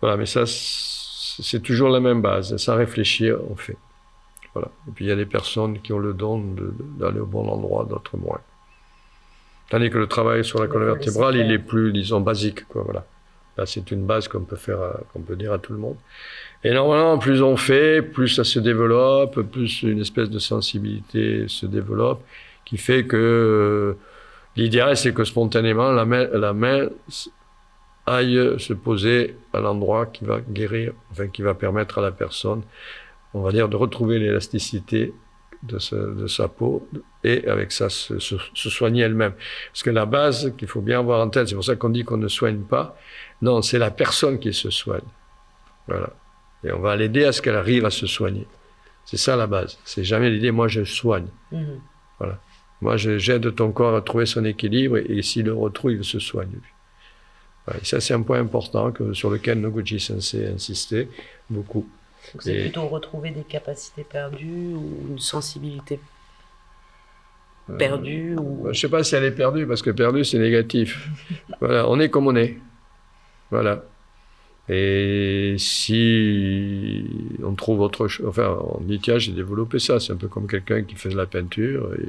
Voilà, mais ça, c'est toujours la même base. Sans réfléchir, on fait. Voilà. Et puis il y a des personnes qui ont le don d'aller au bon endroit, d'autres moins. Tandis que le travail sur la colonne vertébrale, il est plus, disons, basique. Quoi, voilà. Là, c'est une base qu'on peut faire, à- qu'on peut dire à tout le monde. Et normalement, plus on fait, plus ça se développe, plus une espèce de sensibilité se développe, qui fait que euh, l'idéal, c'est que spontanément, la main, la main aille se poser à l'endroit qui va guérir, enfin, qui va permettre à la personne, on va dire, de retrouver l'élasticité de, ce- de sa peau et avec ça se, se- se soigner elle-même. Parce que la base qu'il faut bien avoir en tête, c'est pour ça qu'on dit qu'on ne soigne pas. Non, c'est la personne qui se soigne. Voilà. Et on va l'aider à ce qu'elle arrive à se soigner. C'est ça la base. C'est jamais l'idée, moi je soigne. Mhm. Moi je- j'aide ton corps à trouver son équilibre et, et s'il le retrouve, il se soigne. Voilà. Et ça c'est un point important que, sur lequel Noguchi Sensei a insisté beaucoup. C'est plutôt retrouver des capacités perdues ou une sensibilité euh, perdue ou... Je ne sais pas si elle est perdue, parce que perdue, c'est négatif. voilà, on est comme on est. Voilà. Et si on trouve autre chose, enfin, on dit tiens, j'ai développé ça, c'est un peu comme quelqu'un qui fait de la peinture, et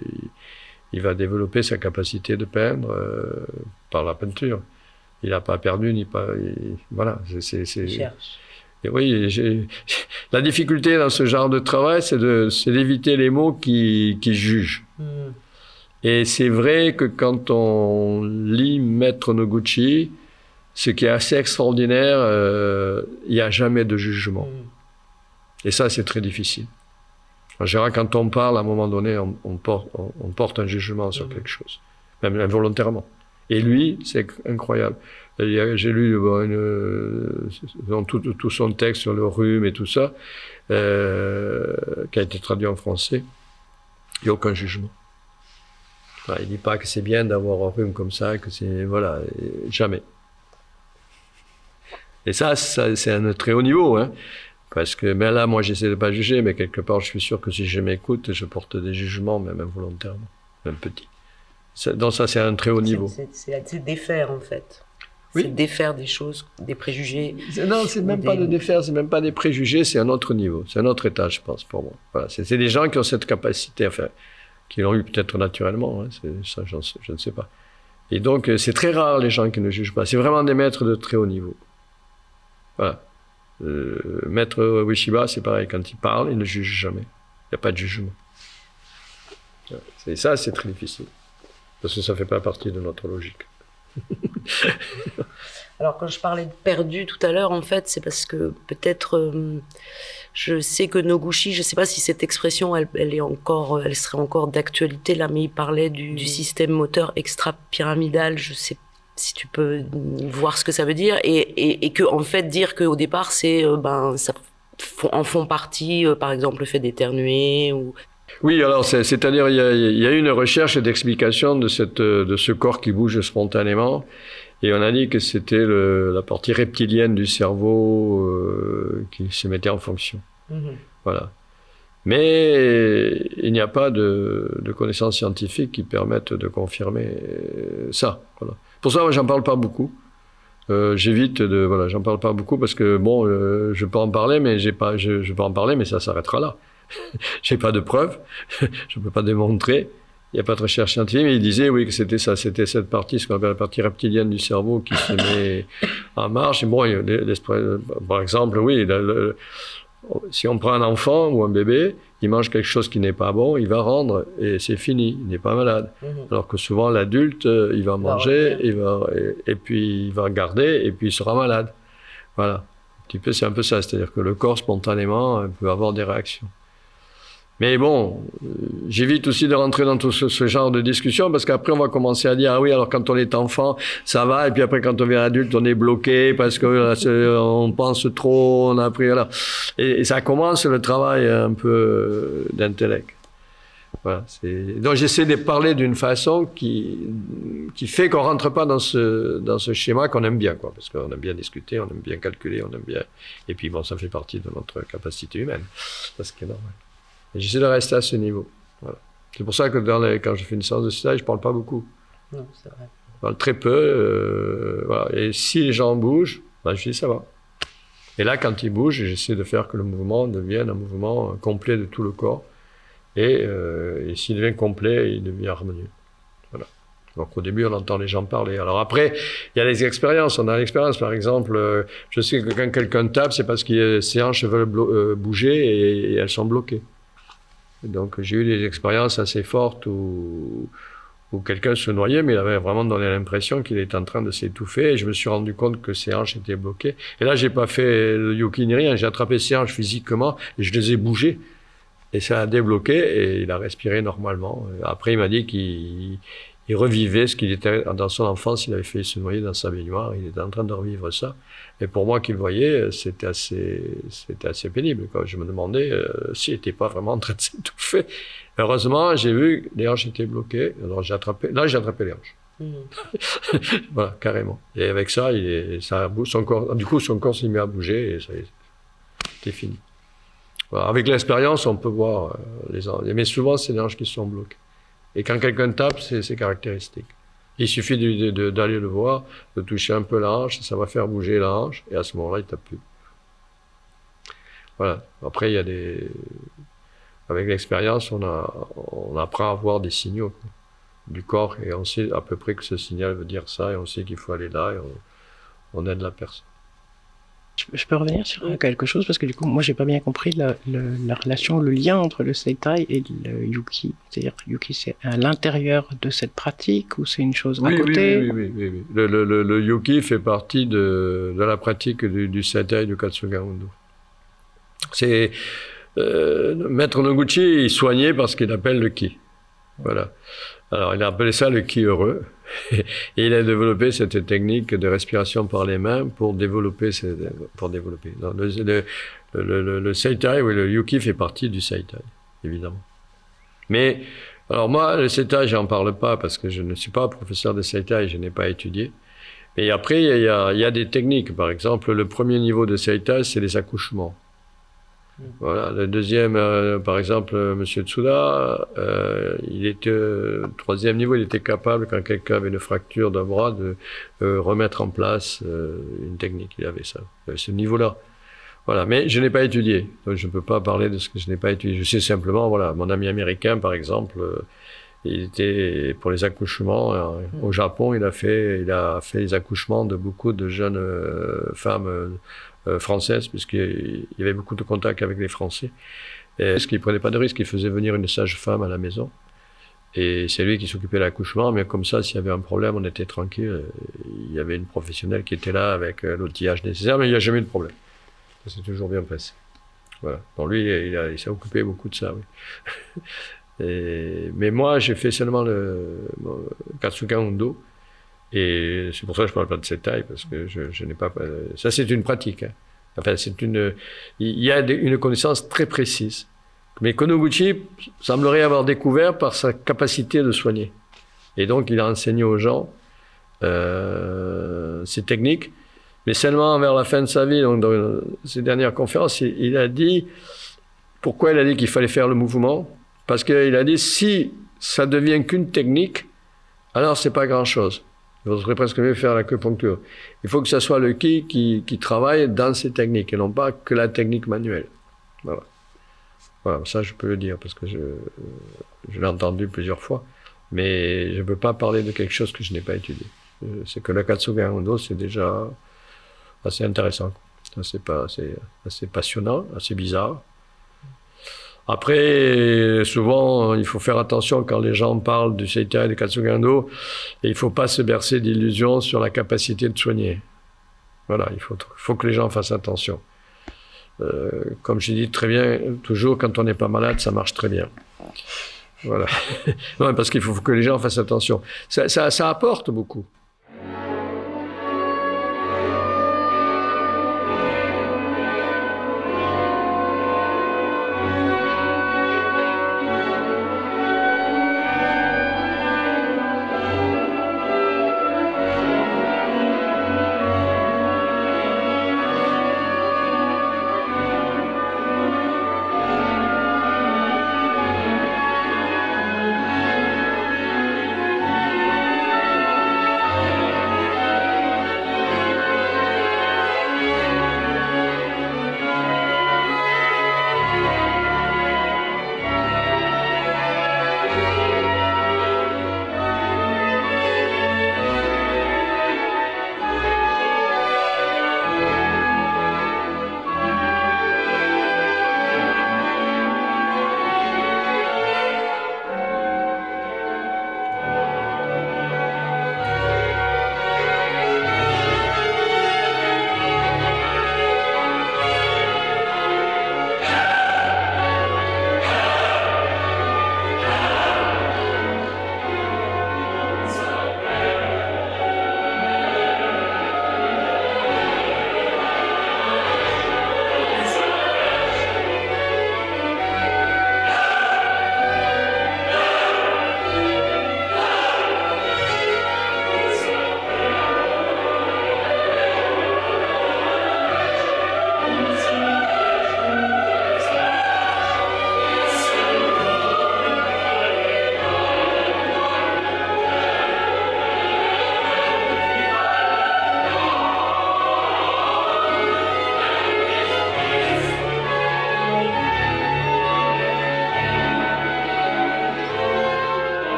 il va développer sa capacité de peindre euh, par la peinture. Il n'a pas perdu, ni pas. voilà, c'est. Et oui, la difficulté dans ce genre de travail, c'est d'éviter les mots qui, qui jugent. Hmm. Et c'est vrai que quand on lit Maître Noguchi, ce qui est assez extraordinaire, euh, il n'y a jamais de jugement. Mm. Et ça, c'est très difficile. En général, quand on parle, à un moment donné, on, porte, on, porte, un jugement sur mm. quelque chose, même involontairement. Et lui, c'est incroyable. J'ai lu une, tout, tout, son texte sur le rhume et tout ça, euh, qui a été traduit en français. Il n'y a aucun jugement. il dit pas que c'est bien d'avoir un rhume comme ça, que c'est voilà, jamais. Et ça, c'est un très haut niveau. Hein. Parce que mais là, moi, j'essaie de pas juger, mais quelque part, je suis sûr que si je m'écoute, je porte des jugements, même involontairement, même petit. Donc ça, c'est un très haut niveau. C'est défaire, en fait. Oui. C'est défaire des choses, des préjugés. Non, c'est même pas de défaire, c'est même pas des préjugés, c'est un autre niveau, c'est un autre état, je pense, pour moi. Voilà, c'est des gens qui ont cette capacité, enfin, qui l'ont eu peut-être naturellement, hein, ça, je ne sais pas. Et donc, euh, c'est très rare les gens qui ne jugent pas. C'est vraiment des maîtres de très haut niveau. Voilà. Euh, Maître Wishiba, c'est pareil, quand il parle, il ne juge jamais. Il n'y a pas de jugement. Et ça, c'est très difficile. Parce que ça ne fait pas partie de notre logique. Alors, quand je parlais de perdu tout à l'heure, en fait, c'est parce que peut-être. Euh, je sais que Noguchi, je ne sais pas si cette expression, elle, est encore, elle serait encore d'actualité là, mais il parlait du, système moteur extra-pyramidal. Je sais si tu peux voir ce que ça veut dire et, et, que en fait dire qu'au départ c'est euh, ben ça en font partie euh, par exemple le fait d'éternuer ou oui, alors c'est-à-dire il y, a, y a une recherche d'explication de cette de ce corps qui bouge spontanément et on a dit que c'était la partie reptilienne du cerveau euh, qui se mettait en fonction. Mhm. Voilà. Mais il n'y a pas de, de connaissances scientifiques qui permettent de confirmer ça. Voilà. Pour ça, j'en parle pas beaucoup. Euh, j'évite de voilà, j'en parle pas beaucoup parce que bon, euh, je peux en parler, mais j'ai pas, je, je, peux en parler, mais ça s'arrêtera là. j'ai pas de preuves, je peux pas démontrer. Il n'y a pas de recherche scientifique, mais il disait oui que c'était ça, c'était cette partie, ce qu'on appelle la partie reptilienne du cerveau qui se met en marche. Et bon, par exemple, oui, si on prend un enfant ou un bébé, il mange quelque chose qui n'est pas bon, il va rendre et c'est fini, il n'est pas malade. Mhm. Alors que souvent l'adulte, euh, il va manger, il va, et, puis il va garder et puis il sera malade. Voilà. Un petit peu, c'est un peu ça, c'est-à-dire que le corps spontanément euh, peut avoir des réactions. Mais bon, euh, j'évite aussi de rentrer dans tout ce, genre de discussion parce qu'après on va commencer à dire ah oui alors quand on est enfant ça va et puis après quand on devient adulte on est bloqué parce que euh, on pense trop on a appris voilà et, ça commence le travail un peu euh, d'intellect. Voilà, donc j'essaie de parler d'une façon qui qui fait qu'on rentre pas dans ce dans ce schéma qu'on aime bien quoi parce qu'on aime bien discuter on aime bien calculer on aime bien et puis bon ça fait partie de notre capacité humaine c'est ce qui est normal. J'essaie de rester à ce niveau. Voilà. C'est pour ça que dans les, quand je fais une séance de stage, je parle pas beaucoup. Non, c'est vrai. Je parle très peu. Euh, voilà. Et si les gens bougent, ben, je dis ça va. Et là, quand ils bougent, j'essaie de faire que le mouvement devienne un mouvement complet de tout le corps. Et, euh, et s'il devient complet, il devient harmonieux. Voilà. Donc au début, on entend les gens parler. Alors après, il y a les expériences. On a l'expérience, par exemple, euh, je sais que quand quelqu'un tape, c'est parce que ses hanches veulent euh, bouger et, et, elles sont bloquées. Donc j'ai eu des expériences assez fortes où, où quelqu'un se noyait, mais il avait vraiment donné l'impression qu'il était en train de s'étouffer. Et je me suis rendu compte que ses hanches étaient bloquées. Et là, j'ai pas fait le yuki ni rien. J'ai attrapé ses hanches physiquement et je les ai bougées. Et ça a débloqué et il a respiré normalement. Après, il m'a dit qu'il il revivait ce qu'il était dans son enfance, il avait fait se noyer dans sa baignoire, il était en train de revivre ça. Et pour moi qui le voyais, c'était assez, c'était assez pénible. Quoi. Je me demandais euh, s'il n'était pas vraiment en train de s'étouffer. Heureusement, j'ai vu les hanches étaient bloquées. Alors j'ai attrapé, là j'ai attrapé les hanches. Mmh. voilà, carrément. Et avec ça, il est, ça son corps, du coup, son corps s'est mis à bouger et ça c'était fini. Avec l'expérience, on peut voir les anges. Mais souvent, c'est les anges qui sont bloqués. Et quand quelqu'un tape, c'est caractéristique. Il suffit d'aller le voir, de toucher un peu l'ange, ça va faire bouger l'ange, et à ce moment-là, il tape plus. Voilà. Après, il y a des. Avec l'expérience, on, a, on apprend à voir des signaux du corps, et on sait à peu près que ce signal veut dire ça, et on sait qu'il faut aller là, et on aide la personne. Je peux revenir sur quelque chose parce que du coup, moi, j'ai pas bien compris la, la, relation, le lien entre le Seitai et le Yuki. C'est-à-dire, Yuki, c'est à l'intérieur de cette pratique ou c'est une chose à côté oui, oui, oui, oui, Le, le, le, Yuki fait partie de, de la pratique du, du Seitai du Katsuga Undo. C'est euh, Maître Noguchi, il soignait parce qu'il appelle le Ki. Voilà. Alors, il a appelé ça le Ki heureux. Et il a développé cette technique de respiration par les mains pour développer, pour développer. Le, le, le, Seitai, oui, le Yuki fait partie du Seitai, évidemment. Mais, alors moi, le Seitai, j'en parle pas parce que je ne suis pas professeur de Seitai, je n'ai pas étudié. Mais après, il y, a, il y a des techniques. Par exemple, le premier niveau de Seitai, c'est les accouchements. Voilà. Le deuxième, euh, par exemple, euh, Monsieur Tsuda, euh, il était troisième niveau, il était capable, quand quelqu'un avait une fracture d'un bras, de remettre en place une technique. Il avait ça, ce niveau-là. Voilà. Mais je n'ai pas étudié, donc je ne peux pas parler de ce que je n'ai pas étudié. Je sais simplement, voilà, mon ami américain, par exemple, il était pour les accouchements au Japon. Il a fait, il a fait les accouchements de beaucoup de jeunes femmes française, puisqu'il y avait beaucoup de contacts avec les Français. Et ce qu'il prenait pas de risque, il faisait venir une sage-femme à la maison. Et c'est lui qui s'occupait de l'accouchement, mais comme ça, s'il y avait un problème, on était tranquille. Il y avait une professionnelle qui était là avec euh, l'outillage nécessaire, mais il n'y a jamais eu de problème. Ça s'est toujours bien passé. Voilà. Donc lui, il, s'est occupé beaucoup de ça, oui. Mais moi, j'ai fait seulement le, le Katsuka. Et c'est pour ça que je parle pas de cette taille, parce que je, n'ai pas. Ça, c'est une pratique. Hein. Enfin, c'est une. Il y a une connaissance très précise. Mais Konoguchi semblerait avoir découvert par sa capacité de soigner. Et donc, il a enseigné aux gens euh, ces techniques. Mais seulement vers la fin de sa vie, donc dans ses dernières conférences, il, il a dit pourquoi il a dit qu'il fallait faire le mouvement. Parce qu'il a dit si ça devient qu'une technique, alors c'est pas grand chose. Il faudrait presque mieux faire l'acupuncture. Il faut que ce soit le qui, qui qui travaille dans ces techniques et non pas que la technique manuelle. Voilà. Voilà, ça je peux le dire parce que je, je l'ai entendu plusieurs fois, mais je ne peux pas parler de quelque chose que je n'ai pas étudié. Euh, c'est que la Katsuga Undo, c'est déjà assez intéressant. C'est assez passionnant, assez bizarre. Après, souvent, il faut faire attention quand les gens parlent du Seitai et du Katsugando, et il faut pas se bercer d'illusions sur la capacité de soigner. Voilà, il faut, que les gens fassent attention. Euh, comme je dis très bien, toujours quand on n'est pas malade, ça marche très bien. Voilà. parce qu'il faut que les gens fassent attention. Ça apporte beaucoup.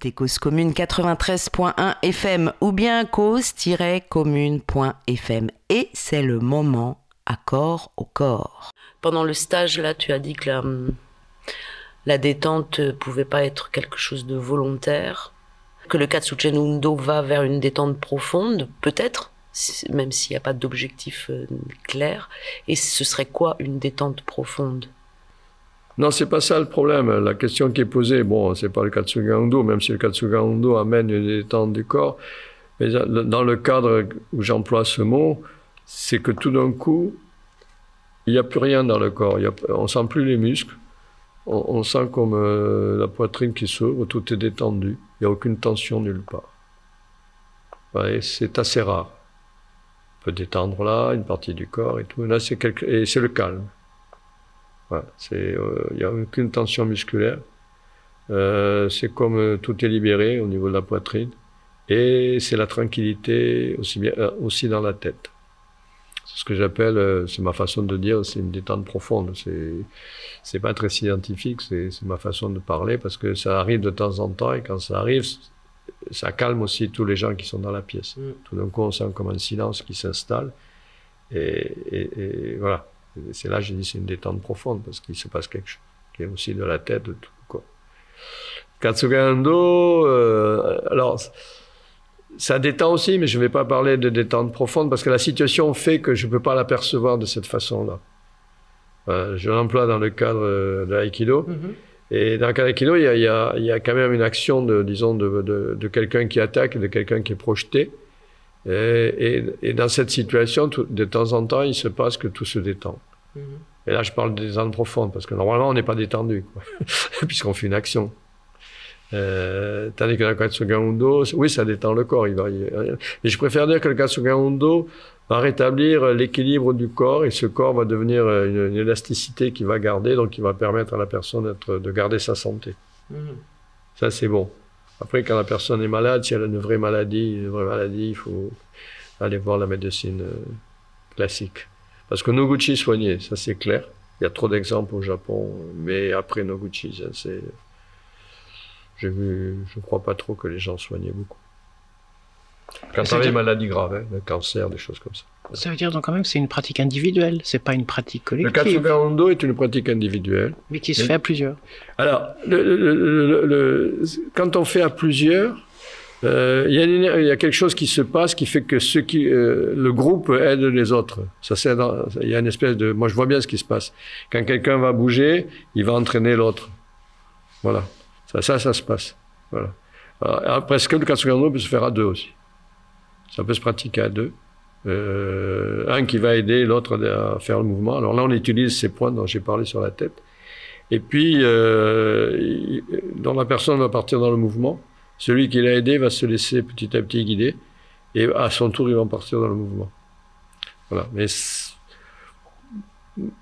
Écoutez Cause Commune 93.1 FM ou bien cause-commune.fm. Et c'est le moment à corps au corps. Pendant le stage, là, tu as dit que la, la détente pouvait pas être quelque chose de volontaire, que le Katsuchen Undo va vers une détente profonde, peut-être, même s'il n'y a pas d'objectif euh, clair. Et ce serait quoi une détente profonde? Non, c'est pas ça le problème. La question qui est posée, bon, c'est pas le Katsuga Undo, même si le Katsuga Undo amène une détente du corps, mais dans le cadre où j'emploie ce mot, c'est que tout d'un coup, il n'y a plus rien dans le corps. Il y on sent plus les muscles. On, sent comme euh, la poitrine qui s'ouvre, tout est détendu. Il n'y a aucune tension nulle part. c'est assez rare. On peut détendre là, une partie du corps et tout. Là, et c'est le calme. C'est, euh, il n'y a aucune tension musculaire. Euh, c'est comme euh, tout est libéré au niveau de la poitrine. Et c'est la tranquillité aussi, bien, aussi dans la tête. C'est ce que j'appelle, c'est ma façon de dire, c'est une détente profonde. C'est, c'est pas très scientifique, c'est, c'est ma façon de parler parce que ça arrive de temps en temps et quand ça arrive, ça calme aussi tous les gens qui sont dans la pièce. Mm. Tout d'un coup, on sent comme un silence qui s'installe. Et, et, voilà. C'est là je dis c'est une détente profonde parce qu'il se passe quelque chose qui est aussi de la tête de tout. Quoi. Katsugando, euh, alors, ça détend aussi, mais je ne vais pas parler de détente profonde parce que la situation fait que je ne peux pas l'apercevoir de cette façon-là. Euh, je l'emploie dans le cadre de l'aïkido. Mm-hmm. Et dans il y a, il y a, il y a quand même une action de, disons, de, de, de quelqu'un qui attaque et de quelqu'un qui est projeté. Et, et, et, dans cette situation, tout, de temps en temps, il se passe que tout se détend. -hmm. Et là, je parle des zones profondes, parce que normalement, on n'est pas détendu, puisqu'on fait une action. Euh, tandis que le Katsuga Undo, oui, ça détend le corps. Il va, il, mais je préfère dire que le Katsuga Undo, va rétablir l'équilibre du corps et ce corps va devenir une, une, élasticité qui va garder, donc qui va permettre à la personne de garder sa santé. Mmh. Ça, c'est bon. Après, quand la personne est malade, si elle a une vraie maladie, une vraie maladie, il faut aller voir la médecine euh, classique. Parce que Noguchi soigné, ça c'est clair. Il y a trop d'exemples au Japon, mais après Noguchi, c'est. J'ai vu, je ne crois pas trop que les gens soignaient beaucoup. Quand on a des maladies graves, hein, le cancer, des choses comme ça. Ça veut dire donc quand même que c'est une pratique individuelle, c'est pas une pratique collective. Le Katsuga Hondo est une pratique individuelle. Mais qui se fait à plusieurs. Alors, le, le, le, quand on fait à plusieurs, euh, il, y a y quelque chose qui se passe qui fait que ceux qui, euh, le groupe aide les autres. Ça, il y a une espèce de, moi je vois bien ce qui se passe. Quand quelqu'un va bouger, il va entraîner l'autre. Voilà. Ça, ça, ça se passe. Voilà. Alors, après, ce que le Katsuga Hondo peut se faire à deux aussi. Ça peut se pratiquer à deux. Euh, un qui va aider l'autre à faire le mouvement. Alors là, on utilise ces points dont j'ai parlé sur la tête. Et puis, euh, dans la personne va partir dans le mouvement. Celui qui l'a aidé va se laisser petit à petit guider. Et à son tour, ils vont partir dans le mouvement. Voilà. Mais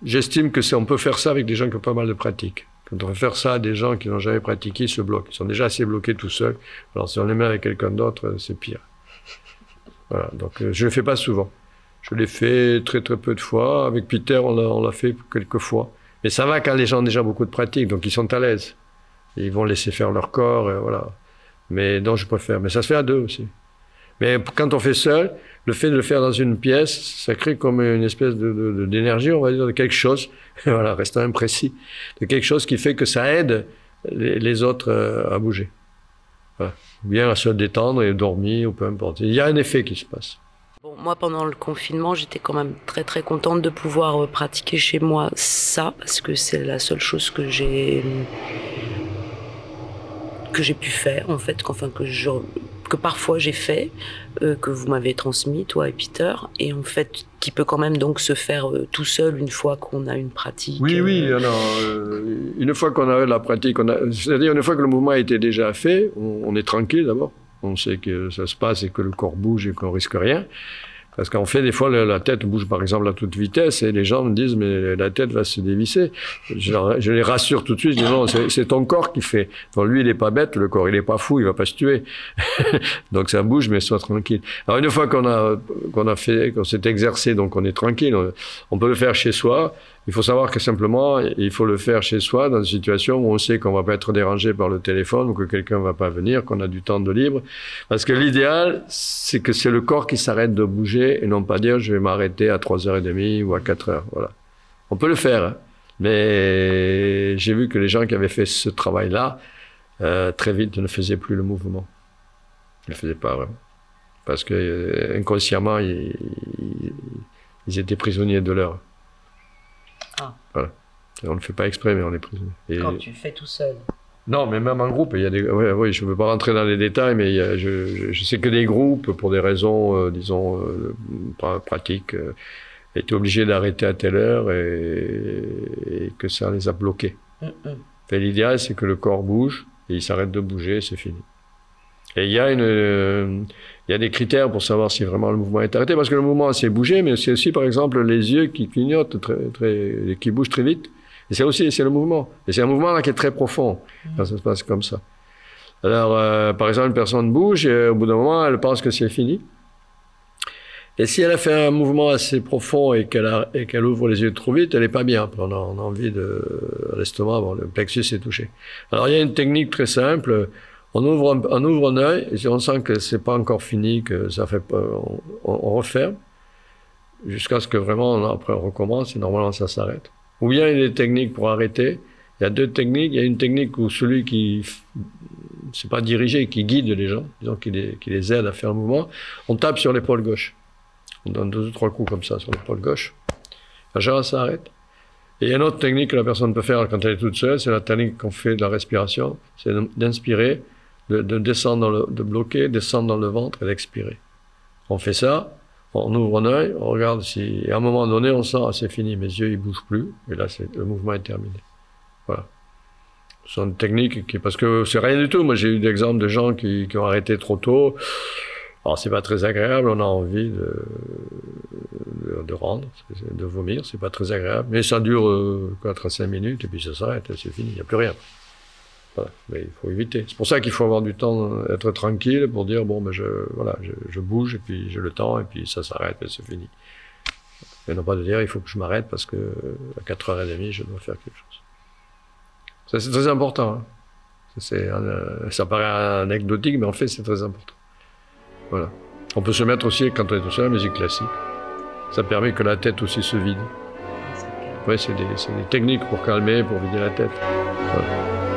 j'estime que on peut faire ça avec des gens qui ont pas mal de pratique. Quand on veut faire ça à des gens qui n'ont jamais pratiqué, ils se bloquent. Ils sont déjà assez bloqués tout seuls. Alors si on les met avec quelqu'un d'autre, c'est pire. Voilà, donc euh, je ne le fais pas souvent. Je l'ai fait très très peu de fois. Avec Peter, on l'a fait quelques fois. Mais ça va quand les gens ont déjà beaucoup de pratique, donc ils sont à l'aise. Ils vont laisser faire leur corps, et voilà. Mais non, je préfère. Mais ça se fait à deux aussi. Mais quand on fait seul, le fait de le faire dans une pièce, ça crée comme une espèce d'énergie, de, de, on va dire, de quelque chose, voilà, restant imprécis, de quelque chose qui fait que ça aide les, les autres euh, à bouger. Voilà bien à se détendre et dormir ou peu importe. Il y a un effet qui se passe. Moi, pendant le confinement, j'étais quand même très très contente de pouvoir euh, pratiquer chez moi ça parce que c'est la seule chose que j'ai que j'ai pu faire en fait, qu'enfin que je que parfois j'ai fait, euh, que vous m'avez transmis, toi et Peter, et en fait qui peut quand même donc se faire euh, tout seul une fois qu'on a une pratique. Oui, oui, euh, alors, une fois qu'on a la pratique, c'est-à-dire une fois que le mouvement a été déjà fait, on, on est tranquille d'abord, on sait que ça se passe et que le corps bouge et qu'on risque rien. Parce qu'en fait, des fois, la tête bouge par exemple à toute vitesse et les gens me disent mais la tête va se dévisser. Je, les rassure tout de suite. Je dis non, c'est ton corps qui fait. Donc lui, il est pas bête, le corps, il est pas fou, il va pas se tuer. donc ça bouge, mais sois tranquille. Alors une fois qu'on a qu'on a fait, qu'on s'est exercé, donc on est tranquille. On, peut le faire chez soi. Il faut savoir que simplement, il faut le faire chez soi, dans une situation où on sait qu'on va pas être dérangé par le téléphone ou que quelqu'un va pas venir, qu'on a du temps de libre. Parce que l'idéal, c'est que c'est le corps qui s'arrête de bouger et non pas dire je vais m'arrêter à 3h30 ou à 4h. Voilà. On peut le faire, hein. mais j'ai vu que les gens qui avaient fait ce travail-là, euh, très vite ne faisaient plus le mouvement. Ils ne le faisaient pas vraiment. Parce que euh, inconsciemment, ils, ils étaient prisonniers de l'heure. Ah. Voilà. On ne le fait pas exprès, mais on est prisonnier. Et- Quand tu le fais tout seul. Non, mais même en groupe, il y a des. Ouais, oui, je ne veux pas rentrer dans les détails, mais il y a- je, je, je sais que des groupes, pour des raisons, euh, disons, euh, pra- pratiques, euh, étaient obligés d'arrêter à telle heure et, et que ça les a bloqués. Et l'idéal, c'est que le corps bouge et il s'arrête de bouger, et c'est fini. Et il y a une, euh, il y a des critères pour savoir si vraiment le mouvement est arrêté, parce que le mouvement c'est bouger, mais c'est aussi par exemple les yeux qui clignotent très, très, qui bougent très vite. Et c'est aussi c'est le mouvement. Et c'est un mouvement là qui est très profond quand ça se passe comme ça. Alors, euh, par exemple, une personne bouge et au bout d'un moment, elle pense que c'est fini. Et si elle a fait un mouvement assez profond et qu'elle a- et qu'elle ouvre les yeux trop vite, elle n'est pas bien. On a, on a envie de l'estomac, bon, le plexus est touché. Alors il y a une technique très simple. On ouvre un, on ouvre un œil et on sent que c'est pas encore fini, que ça fait on, referme jusqu'à ce que vraiment on, après on recommence et normalement ça s'arrête. Ou bien il y a des techniques pour arrêter. Il y a deux techniques. Il y a une technique où celui qui c'est pas dirigé, qui guide les gens, disons qui les, aide à faire le mouvement, on tape sur l'épaule gauche. On donne deux ou trois coups comme ça sur l'épaule gauche. En général, ça arrête. Et il y a une autre technique que la personne peut faire quand elle est toute seule, c'est la technique qu'on fait de la respiration, c'est d'inspirer, de, de descendre, dans le, de bloquer, descendre dans le ventre et d'expirer. On fait ça, on ouvre un œil, on regarde si, et à un moment donné, on sent, ah, c'est fini, mes yeux, ils bougent plus, et là, c'est, le mouvement est terminé. Voilà. Ce sont des techniques qui, parce que c'est rien du tout. Moi, j'ai eu des exemples de gens qui, qui ont arrêté trop tôt. Alors, c'est pas très agréable, on a envie de, de, de rendre, c'est- de vomir, c'est pas très agréable. Mais ça dure euh, 4 à 5 minutes, et puis ça s'arrête, c'est fini, il n'y a plus rien. Voilà. Mais il faut éviter. C'est pour ça qu'il faut avoir du temps, euh, être tranquille pour dire, bon, ben, je, voilà, je, je bouge, et puis j'ai le temps, et puis ça s'arrête, et c'est fini. Et non pas de dire, il faut que je m'arrête parce que euh, à 4h30, je dois faire quelque chose. Ça, c'est très important. hein. Ça, un, euh, ça paraît anecdotique, mais en fait, c'est très important. Voilà. On peut se mettre aussi, quand on est tout seul, la musique classique. Ça permet que la tête aussi se vide. Ouais, c'est des, c'est des techniques pour calmer, pour vider la tête. Voilà.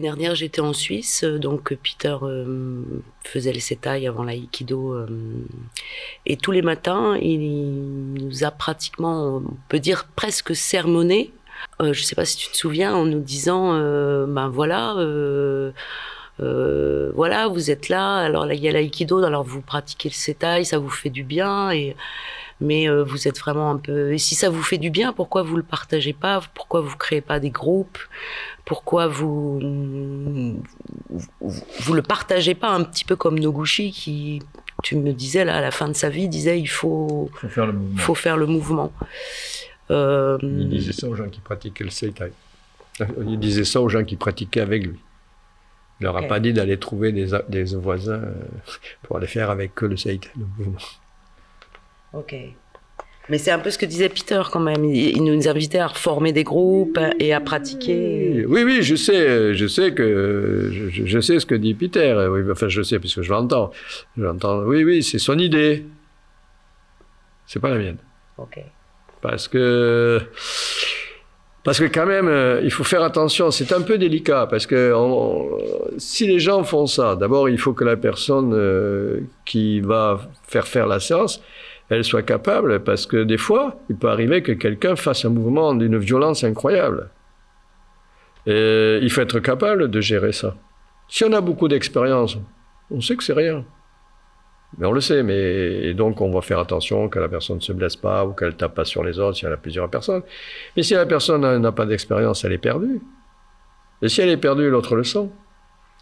Dernière, j'étais en Suisse, donc Peter faisait les sétailles avant l'aïkido. et tous les matins, il nous a pratiquement, on peut dire presque sermonné. je ne sais pas si tu te souviens, en nous disant, ben voilà euh, voilà, vous êtes là, alors là, il y a l'aïkido, alors vous pratiquez le setai, ça vous fait du bien, et, mais euh, vous êtes vraiment un peu... Et si ça vous fait du bien, pourquoi vous le partagez pas? Pourquoi vous créez pas des groupes? Pourquoi vous, vous, le partagez pas un petit peu comme Noguchi qui, tu me disais là, à la fin de sa vie, disait il faut, faut faire le mouvement. Faut faire le mouvement. Euh, il disait ça aux gens qui pratiquaient le setai. Il disait ça aux gens qui pratiquaient avec lui. Il leur a pas dit d'aller trouver des, des voisins euh, pour aller faire avec eux le seita, le mouvement. Ok. Mais c'est un peu ce que disait Peter quand même. Il nous invitait à former des groupes et à pratiquer. Oui, oui, je sais, je sais que je, sais ce que dit Peter. Oui, enfin, je sais puisque je l'entends. Je l'entends. Oui, oui, c'est son idée. C'est pas la mienne. Ok. Parce que parce que quand même, euh, il faut faire attention, c'est un peu délicat, parce que si les gens font ça, d'abord, il faut que la personne euh, qui va faire faire la séance, elle soit capable, parce que des fois, il peut arriver que quelqu'un fasse un mouvement d'une violence incroyable. Il faut être capable de gérer ça. Si on a beaucoup d'expérience, on sait que c'est rien. Mais on le sait, mais et donc on va faire attention que la personne ne se blesse pas ou qu'elle tape pas sur les autres si elle a plusieurs personnes. Mais si la personne n'a pas d'expérience, elle est perdue. Et si elle est perdue, l'autre le sent.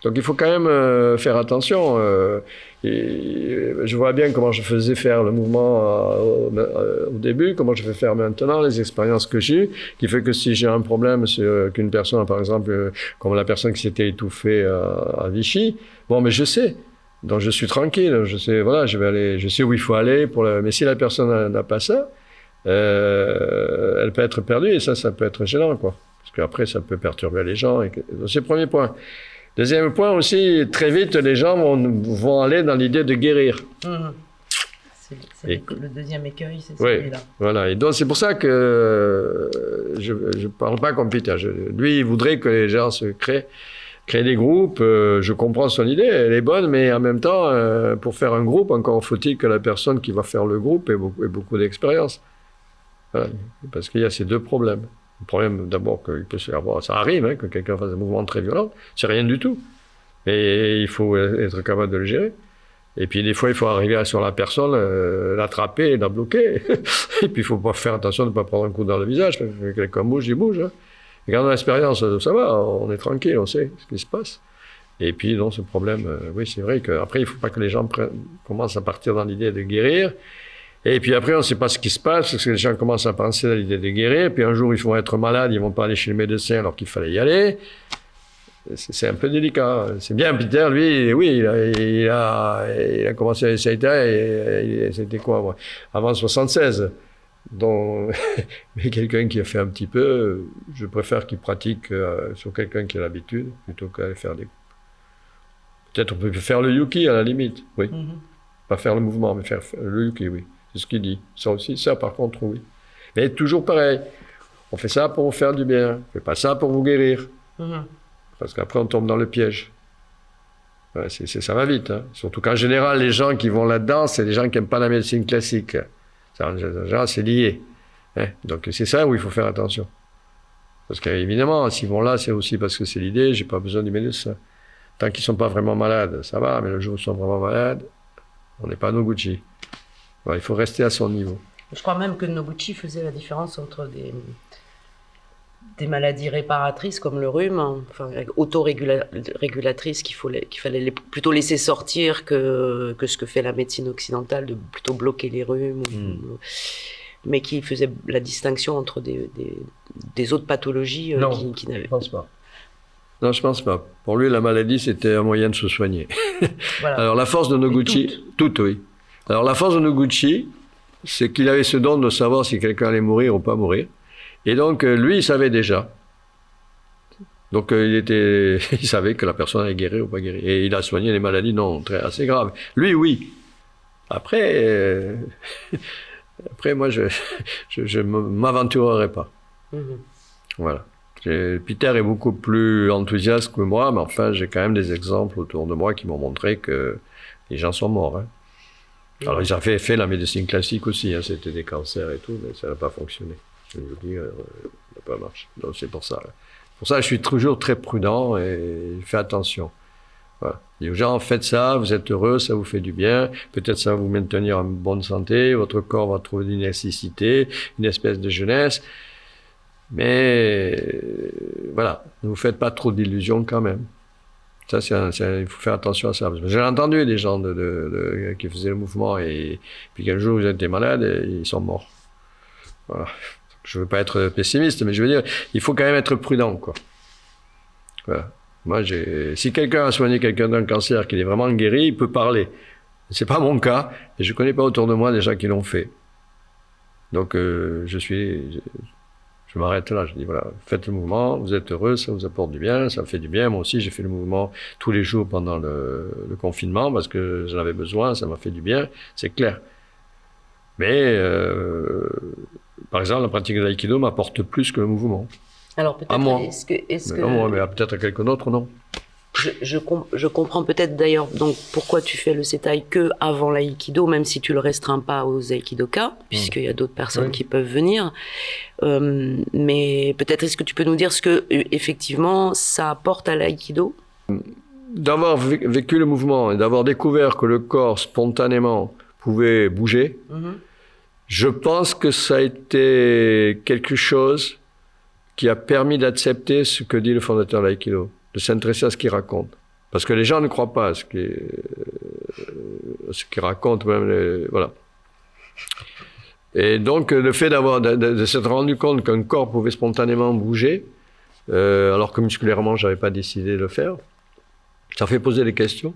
Donc il faut quand même euh, faire attention. Euh, et je vois bien comment je faisais faire le mouvement euh, au début, comment je fais faire maintenant, les expériences que j'ai, qui fait que si j'ai un problème, c'est qu'une personne, par exemple, comme la personne qui s'était étouffée à Vichy, bon, mais je sais, donc je suis tranquille, je sais, voilà, je vais aller, je sais où il faut aller. Pour Mais si la personne n'a pas ça, euh, elle peut être perdue et ça, ça peut être gênant, quoi. Parce qu'après, ça peut perturber les gens. Et... C'est le premier point. Deuxième point aussi, très vite, les gens vont, vont aller dans l'idée de guérir. Mmh. C'est le deuxième écueil, c'est celui-là. Voilà, et donc c'est pour ça que euh, je ne parle pas comme Peter. lui, il voudrait que les gens se créent des groupes, euh, je comprends son idée, elle est bonne, mais en même temps, euh, pour faire un groupe, encore faut-il que la personne qui va faire le groupe ait beaucoup, beaucoup d'expérience. Parce qu'il y a ces deux problèmes. Le problème, d'abord, qu'il peut se avoir, ça arrive, hein, que quelqu'un fasse un mouvement très violent, c'est rien du tout. Mais il faut être capable de le gérer. Et puis des fois, il faut arriver sur la personne, euh, l'attraper et la bloquer. et puis il faut pas faire attention de ne pas prendre un coup dans le visage. Quelqu'un bouge, il bouge. Hein. Regardons l'expérience, ça va, on est tranquille, on sait ce qui se passe. Et puis, dans ce problème, euh, oui, c'est vrai qu'après, il ne faut pas que les gens commencent à partir dans l'idée de guérir. Et puis après, on ne sait pas ce qui se passe, parce que les gens commencent à penser à l'idée de guérir. Puis un jour, ils vont être malades, ils vont pas aller chez le médecin alors qu'il fallait y aller. C'est un peu délicat. C'est bien, Peter, lui, oui, il a, il a, il a commencé à essayer, et c'était quoi, moi, avant 76. Donc, mais quelqu'un qui a fait un petit peu, je préfère qu'il pratique euh, sur quelqu'un qui a l'habitude plutôt qu'à faire des. Peut-être on peut faire le yuki à la limite, oui. Mhm. Pas faire le mouvement, mais faire le yuki, oui. C'est ce qu'il dit. Ça aussi, ça par contre, oui. Mais toujours pareil. On fait ça pour vous faire du bien. On fait pas ça pour vous guérir. Mhm. Parce qu'après, on tombe dans le piège. ça va vite. Hein. Surtout qu'en général, les gens qui vont là-dedans, c'est les gens qui n'aiment pas la médecine classique. En c'est lié. Hein. Donc c'est ça où il faut faire attention. Parce qu'évidemment, s'ils vont là, c'est aussi parce que c'est l'idée, j'ai pas besoin du médecin. Tant qu'ils sont pas vraiment malades, ça va, mais le jour où ils sont vraiment malades, on n'est pas Il faut rester à son niveau. Je crois même que Noguchi faisait la différence entre des, des maladies réparatrices comme le rhume, hein, enfin, autorégulatrices qu'il qu'il fallait plutôt laisser sortir que, que ce que fait la médecine occidentale, de plutôt bloquer les rhumes, hmm. mais qui faisait la distinction entre des, des, autres pathologies euh, non, qui, n'avaient... Je pense pas. Non, je pense pas. Pour lui, la maladie, c'était un moyen de se soigner. Alors, la force de Noguchi, toute. oui. Alors, la force de Noguchi, c'est qu'il avait ce don de savoir si quelqu'un allait mourir ou pas mourir. Et donc, euh, lui, il savait déjà. Donc, euh, il, était, il savait que la personne allait guérir ou pas guérir. Et il a soigné les maladies non très, assez graves. Lui, oui. Après, euh, après moi, je ne m'aventurerai pas. Mhm. Voilà. Peter est beaucoup plus enthousiaste que moi, mais enfin, j'ai quand même des exemples autour de moi qui m'ont montré que les gens sont morts. Hein. Alors, ils avaient fait la médecine classique aussi, hein, c'était des cancers et tout, mais ça n'a pas fonctionné. Je vous dis, euh, ça n'a pas marché. Donc, c'est pour ça. Pour ça, je suis toujours très prudent et je fais attention. Voilà. aux gens, faites ça, vous êtes heureux, ça vous fait du bien, peut-être ça va vous maintenir en bonne santé, votre corps va trouver une nécessité, une espèce de jeunesse. Mais voilà, ne vous faites pas trop d'illusions quand même. Ça, c'est il faut faire attention à ça. J'ai entendu des gens de, qui faisaient le mouvement et puis quel jour vous étiez malade et ils sont morts. Voilà. Je veux pas être pessimiste, mais je veux dire, il faut quand même être prudent. Moi, si quelqu'un a soigné quelqu'un d'un cancer, qu'il est vraiment guéri, il peut parler. C'est pas mon cas, et je connais pas autour de moi des gens qui l'ont fait. Donc, euh, je suis, je m'arrête là. Je dis voilà, faites le mouvement, vous êtes heureux, ça vous apporte du bien, ça me fait du bien. Moi aussi, j'ai fait le mouvement tous les jours pendant le, confinement parce que j'en avais besoin, ça m'a fait du bien, c'est clair. Mais, euh, par exemple, la pratique de l'aïkido m'apporte plus que le mouvement. Alors peut-être, est-ce que, est-ce que... Non, mais peut-être à quelqu'un d'autre, non je, je, comprends peut-être d'ailleurs donc pourquoi tu fais le setai que avant l'aïkido, même si tu le restreins pas aux aïkidokas, hmm. puisqu'il y a d'autres personnes qui peuvent venir. Euh, mais peut-être est-ce que tu peux nous dire ce que euh, effectivement ça apporte à l'aïkido? D'avoir vécu le mouvement et d'avoir découvert que le corps spontanément pouvait bouger, mhm. je pense que ça a été quelque chose qui a permis d'accepter ce que dit le fondateur de l'aïkido de s'intéresser à ce qu'il raconte. Parce que les gens ne croient pas à ce qu'il euh, ce raconte, même voilà. Et donc, le fait d'avoir, de, s'être rendu compte qu'un corps pouvait spontanément bouger, euh, alors que musculairement, j'avais pas décidé de le faire, ça fait poser des questions.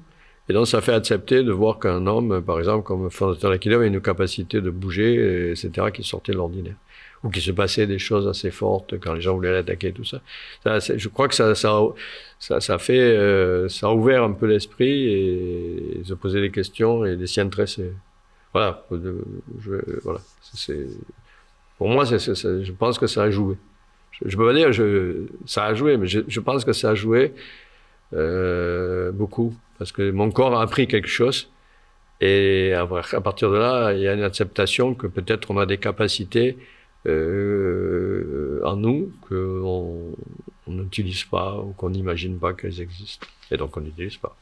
Et donc, ça fait accepter de voir qu'un homme, par exemple, comme fondateur d'Aquila, a une capacité de bouger, etc., qui sortait de l'ordinaire ou qu'il se passait des choses assez fortes quand les gens voulaient l'attaquer, tout ça. ça je crois que ça, ça, ça, ça fait, euh, ça a ouvert un peu l'esprit et, se poser des questions et de s'y intéresser. Voilà. Je, voilà. C'est, pour moi, c'est, je pense que ça a joué. Je, je peux pas dire je, ça a joué, mais je, je pense que ça a joué euh, beaucoup parce que mon corps a appris quelque chose. Et à partir de là, il y a une acceptation que peut-être on a des capacités en nous qu'on n'utilise pas ou qu'on n'imagine pas qu'elles existent. Et donc on n'utilise pas.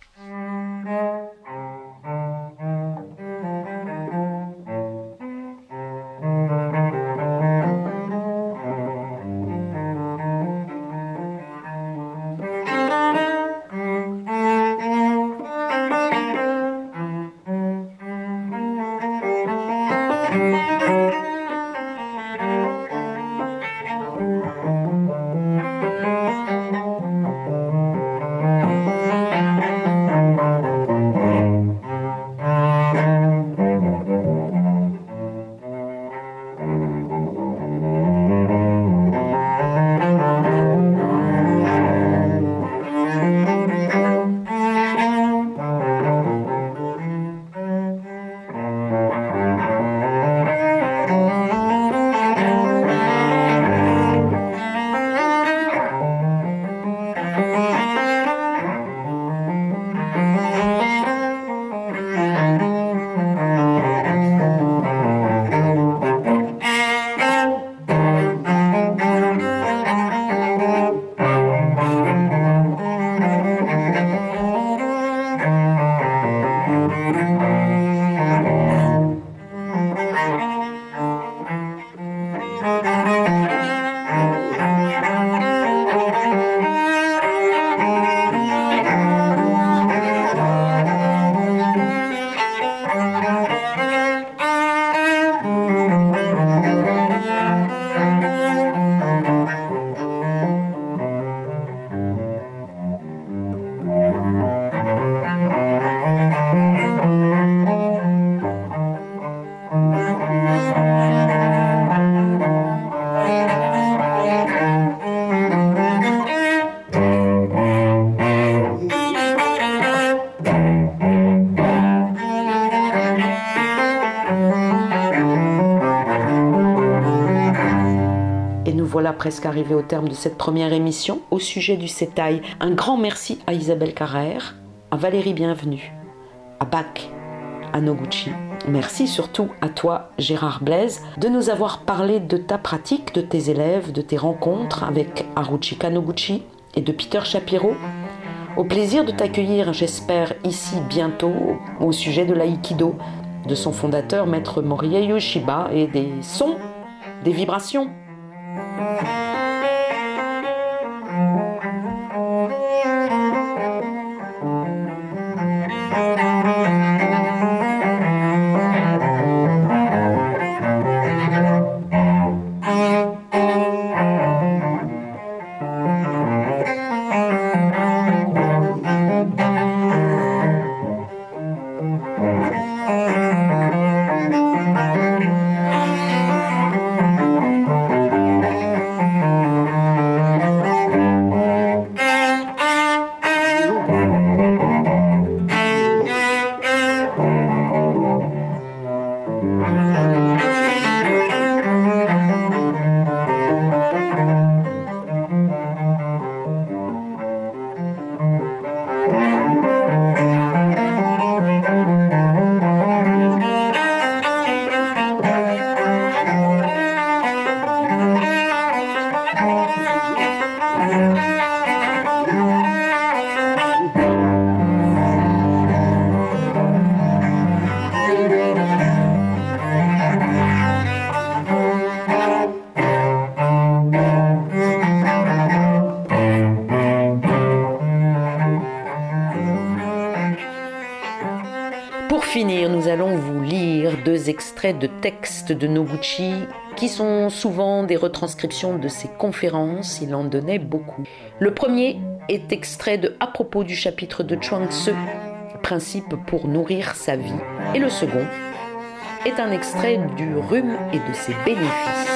Presque arrivé au terme de cette première émission au sujet du Sétail. Un grand merci à Isabelle Carrère, à Valérie Bienvenue, à Bach, à Noguchi. Merci surtout à toi, Gérard Blaise, de nous avoir parlé de ta pratique, de tes élèves, de tes rencontres avec Haruchi Kanoguchi et de Peter Shapiro. Au plaisir de t'accueillir, j'espère, ici bientôt au sujet de l'aïkido, de son fondateur, maître Morie Yoshiba, et des sons, des vibrations. De textes de Noguchi qui sont souvent des retranscriptions de ses conférences, il en donnait beaucoup. Le premier est extrait de À propos du chapitre de Chuang Tzu, Principe pour nourrir sa vie, et le second est un extrait du rhume et de ses bénéfices.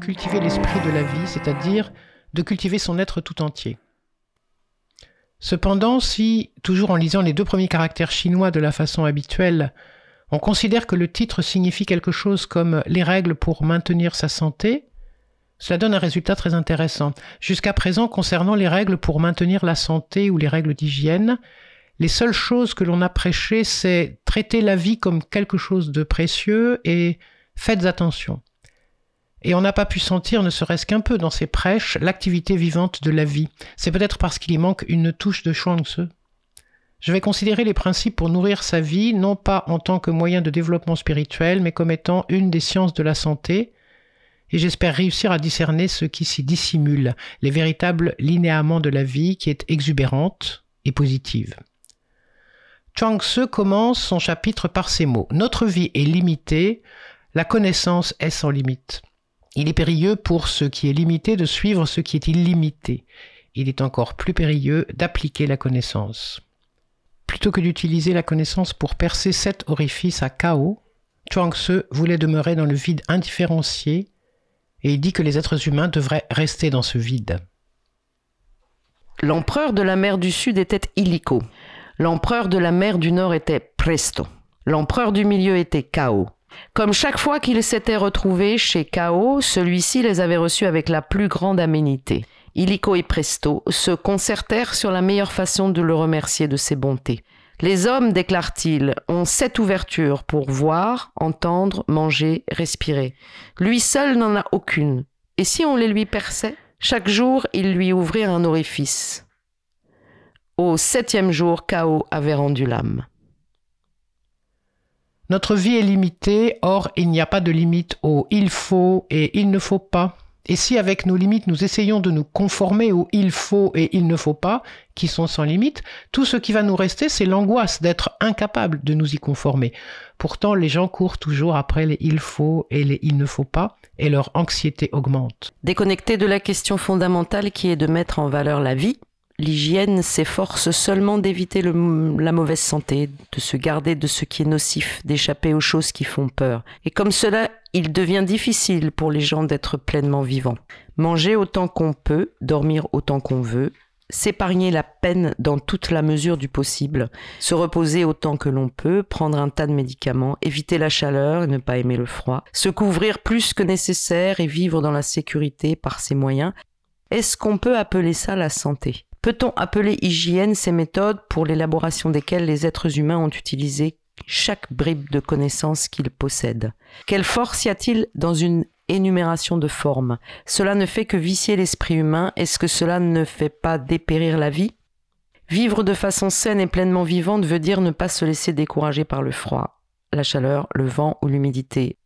Cultiver l'esprit de la vie, c'est-à-dire de cultiver son être tout entier. Cependant, si, toujours en lisant les deux premiers caractères chinois de la façon habituelle, on considère que le titre signifie quelque chose comme les règles pour maintenir sa santé, cela donne un résultat très intéressant. Jusqu'à présent, concernant les règles pour maintenir la santé ou les règles d'hygiène, les seules choses que l'on a prêchées, c'est traiter la vie comme quelque chose de précieux et faites attention. Et on n'a pas pu sentir, ne serait-ce qu'un peu dans ces prêches, l'activité vivante de la vie. C'est peut-être parce qu'il y manque une touche de Tzu. Je vais considérer les principes pour nourrir sa vie, non pas en tant que moyen de développement spirituel, mais comme étant une des sciences de la santé, et j'espère réussir à discerner ce qui s'y dissimule, les véritables linéaments de la vie qui est exubérante et positive. Chuang Tzu commence son chapitre par ces mots. Notre vie est limitée, la connaissance est sans limite. Il est périlleux pour ce qui est limité de suivre ce qui est illimité. Il est encore plus périlleux d'appliquer la connaissance. Plutôt que d'utiliser la connaissance pour percer sept orifices à chaos, Chuang Tzu voulait demeurer dans le vide indifférencié et il dit que les êtres humains devraient rester dans ce vide. L'empereur de la mer du Sud était Illico. L'empereur de la mer du Nord était Presto. L'empereur du milieu était Kao. Comme chaque fois qu'ils s'étaient retrouvés chez Kao, celui-ci les avait reçus avec la plus grande aménité. Illico et Presto se concertèrent sur la meilleure façon de le remercier de ses bontés. Les hommes, déclare-t-il, ont sept ouvertures pour voir, entendre, manger, respirer. Lui seul n'en a aucune. Et si on les lui perçait? Chaque jour, il lui ouvrait un orifice. Au septième jour, Kao avait rendu l'âme. Notre vie est limitée, or il n'y a pas de limite au il faut et il ne faut pas. Et si avec nos limites nous essayons de nous conformer au il faut et il ne faut pas, qui sont sans limite, tout ce qui va nous rester, c'est l'angoisse d'être incapable de nous y conformer. Pourtant, les gens courent toujours après les il faut et les il ne faut pas, et leur anxiété augmente. Déconnecté de la question fondamentale qui est de mettre en valeur la vie, L'hygiène s'efforce seulement d'éviter la mauvaise santé, de se garder de ce qui est nocif, d'échapper aux choses qui font peur. Et comme cela, il devient difficile pour les gens d'être pleinement vivants. Manger autant qu'on peut, dormir autant qu'on veut, s'épargner la peine dans toute la mesure du possible, se reposer autant que l'on peut, prendre un tas de médicaments, éviter la chaleur et ne pas aimer le froid, se couvrir plus que nécessaire et vivre dans la sécurité par ses moyens. Est-ce qu'on peut appeler ça la santé? Peut-on appeler hygiène ces méthodes pour l'élaboration desquelles les êtres humains ont utilisé chaque bribe de connaissance qu'ils possèdent? Quelle force y a-t-il dans une énumération de formes? Cela ne fait que vicier l'esprit humain. Est-ce que cela ne fait pas dépérir la vie? Vivre de façon saine et pleinement vivante veut dire ne pas se laisser décourager par le froid, la chaleur, le vent ou l'humidité,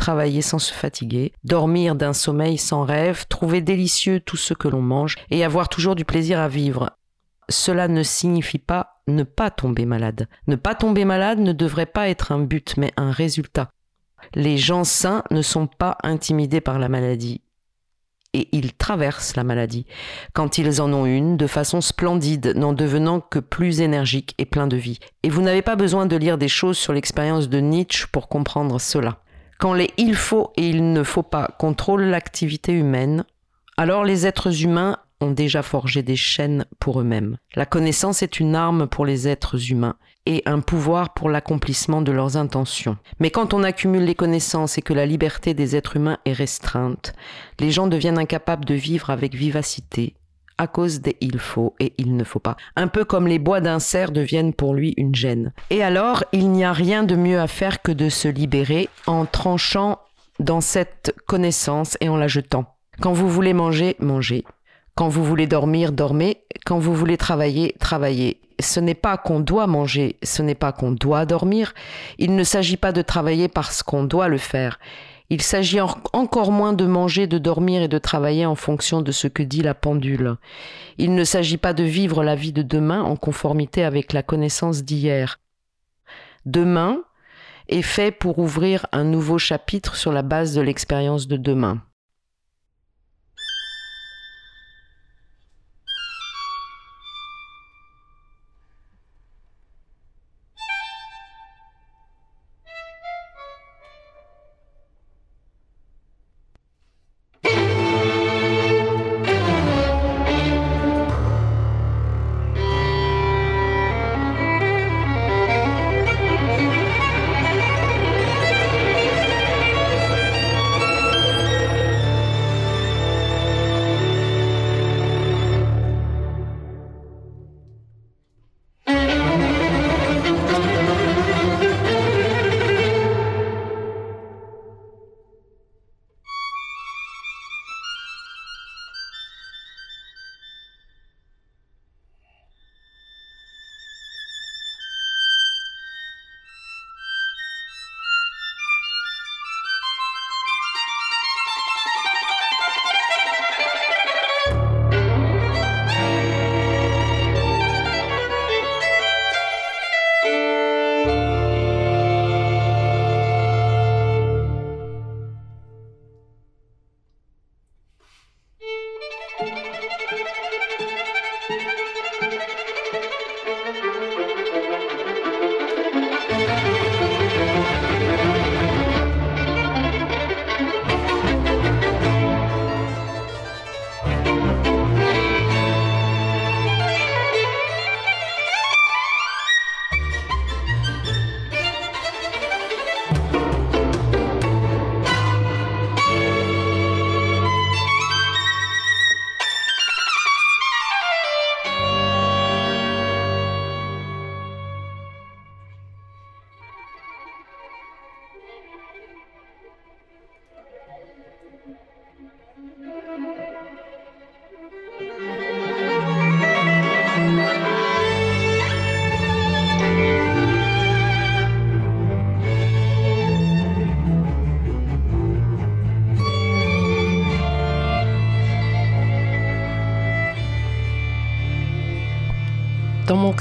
travailler sans se fatiguer, dormir d'un sommeil sans rêve, trouver délicieux tout ce que l'on mange et avoir toujours du plaisir à vivre. Cela ne signifie pas ne pas tomber malade. Ne pas tomber malade ne devrait pas être un but, mais un résultat. Les gens sains ne sont pas intimidés par la maladie. Et ils traversent la maladie, quand ils en ont une, de façon splendide, n'en devenant que plus énergiques et plein de vie. Et vous n'avez pas besoin de lire des choses sur l'expérience de Nietzsche pour comprendre cela. Quand les il faut et il ne faut pas contrôlent l'activité humaine, alors les êtres humains ont déjà forgé des chaînes pour eux-mêmes. La connaissance est une arme pour les êtres humains et un pouvoir pour l'accomplissement de leurs intentions. Mais quand on accumule les connaissances et que la liberté des êtres humains est restreinte, les gens deviennent incapables de vivre avec vivacité, à cause des il faut et il ne faut pas. Un peu comme les bois d'un cerf deviennent pour lui une gêne. Et alors, il n'y a rien de mieux à faire que de se libérer en tranchant dans cette connaissance et en la jetant. Quand vous voulez manger, mangez. Quand vous voulez dormir, dormez. Quand vous voulez travailler, travaillez. Ce n'est pas qu'on doit manger, ce n'est pas qu'on doit dormir. Il ne s'agit pas de travailler parce qu'on doit le faire. Il s'agit encore moins de manger, de dormir et de travailler en fonction de ce que dit la pendule. Il ne s'agit pas de vivre la vie de demain en conformité avec la connaissance d'hier. Demain est fait pour ouvrir un nouveau chapitre sur la base de l'expérience de demain.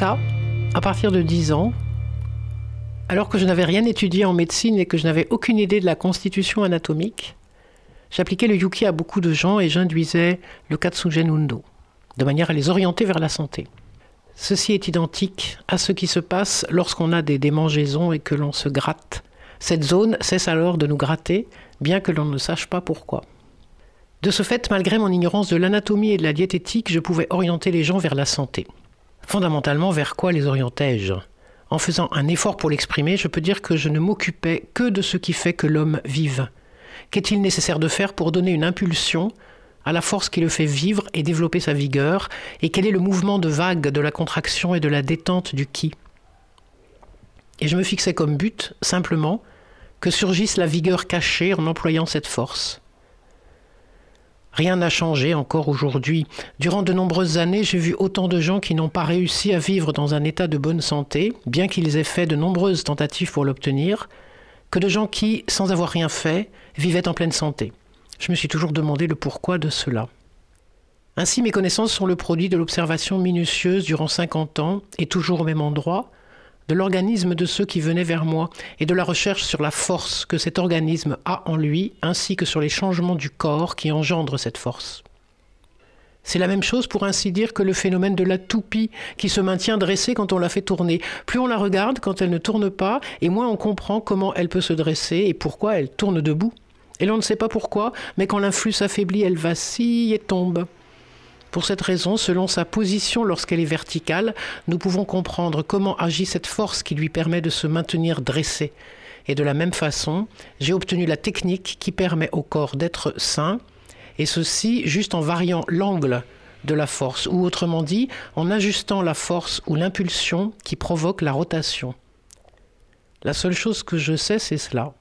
À partir de 10 ans, alors que je n'avais rien étudié en médecine et que je n'avais aucune idée de la constitution anatomique, j'appliquais le yuki à beaucoup de gens et j'induisais le katsugen undo, de manière à les orienter vers la santé. Ceci est identique à ce qui se passe lorsqu'on a des démangeaisons et que l'on se gratte. Cette zone cesse alors de nous gratter, bien que l'on ne sache pas pourquoi. De ce fait, malgré mon ignorance de l'anatomie et de la diététique, je pouvais orienter les gens vers la santé. Fondamentalement, vers quoi les orientais-je? En faisant un effort pour l'exprimer, je peux dire que je ne m'occupais que de ce qui fait que l'homme vive. Qu'est-il nécessaire de faire pour donner une impulsion à la force qui le fait vivre et développer sa vigueur, et quel est le mouvement de vague de la contraction et de la détente du qui? Et je me fixais comme but, simplement, que surgisse la vigueur cachée en employant cette force. Rien n'a changé encore aujourd'hui. Durant de nombreuses années, j'ai vu autant de gens qui n'ont pas réussi à vivre dans un état de bonne santé, bien qu'ils aient fait de nombreuses tentatives pour l'obtenir, que de gens qui, sans avoir rien fait, vivaient en pleine santé. Je me suis toujours demandé le pourquoi de cela. Ainsi, mes connaissances sont le produit de l'observation minutieuse durant 50 ans, et toujours au même endroit, de l'organisme de ceux qui venaient vers moi, et de la recherche sur la force que cet organisme a en lui, ainsi que sur les changements du corps qui engendrent cette force. C'est la même chose pour ainsi dire que le phénomène de la toupie qui se maintient dressée quand on la fait tourner. Plus on la regarde quand elle ne tourne pas, et moins on comprend comment elle peut se dresser et pourquoi elle tourne debout. Et l'on ne sait pas pourquoi, mais quand l'influx s'affaiblit, elle vacille et tombe. Pour cette raison, selon sa position lorsqu'elle est verticale, nous pouvons comprendre comment agit cette force qui lui permet de se maintenir dressé. Et de la même façon, j'ai obtenu la technique qui permet au corps d'être sain, et ceci juste en variant l'angle de la force, ou autrement dit, en ajustant la force ou l'impulsion qui provoque la rotation. La seule chose que je sais, c'est cela.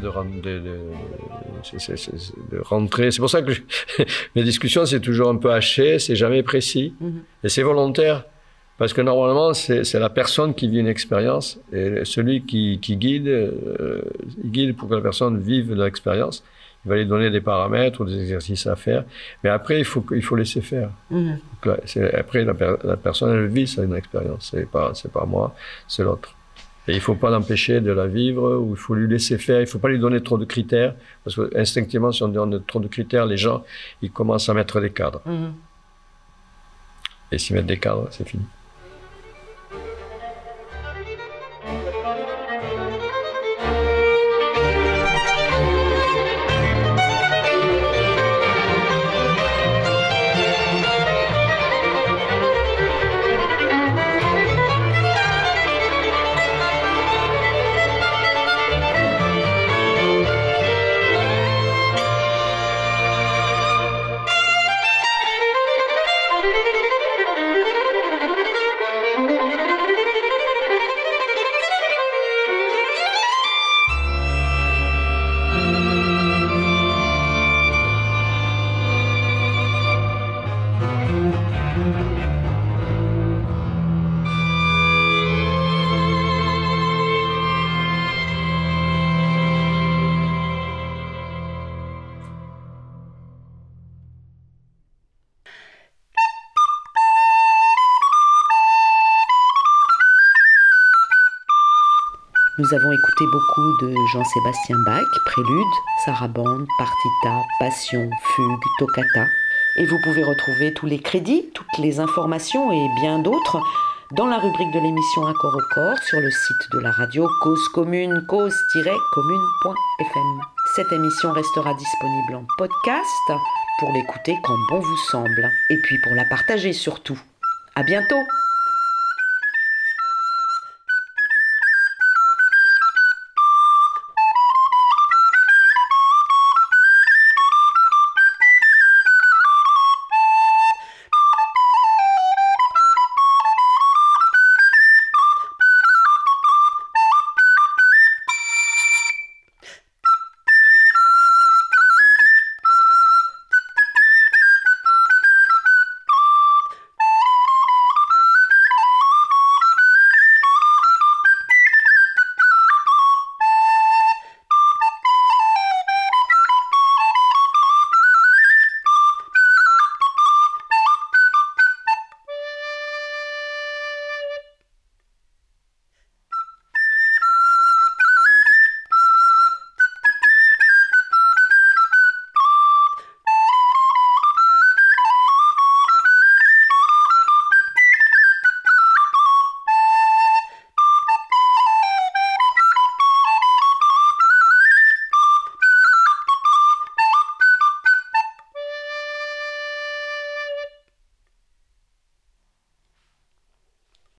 De, rentrer. C'est pour ça que mes discussions, c'est toujours un peu haché, c'est jamais précis. Mhm. Et c'est volontaire. Parce que normalement, c'est la personne qui vit une expérience et celui qui, qui guide, euh, il guide pour que la personne vive l'expérience. Il va lui donner des paramètres ou des exercices à faire. Mais après, il faut, il faut laisser faire. Mmh. après, la, la, personne, elle vit une expérience. C'est pas, c'est pas moi, c'est l'autre. Et il ne faut pas l'empêcher de la vivre, ou il faut lui laisser faire. Il ne faut pas lui donner trop de critères, parce que instinctivement, si on donne trop de critères, les gens, ils commencent à mettre des cadres. Mmh. Et s'ils mettent des cadres, c'est fini. Nous avons écouté beaucoup de Jean-Sébastien Bach, Prélude, Sarabande, Partita, Passion, Fugue, Toccata. Et vous pouvez retrouver tous les crédits, toutes les informations et bien d'autres dans la rubrique de l'émission Accord au corps sur le site de la radio Cause Commune, cause-commune.fm. Cette émission restera disponible en podcast pour l'écouter quand bon vous semble et puis pour la partager surtout. À bientôt!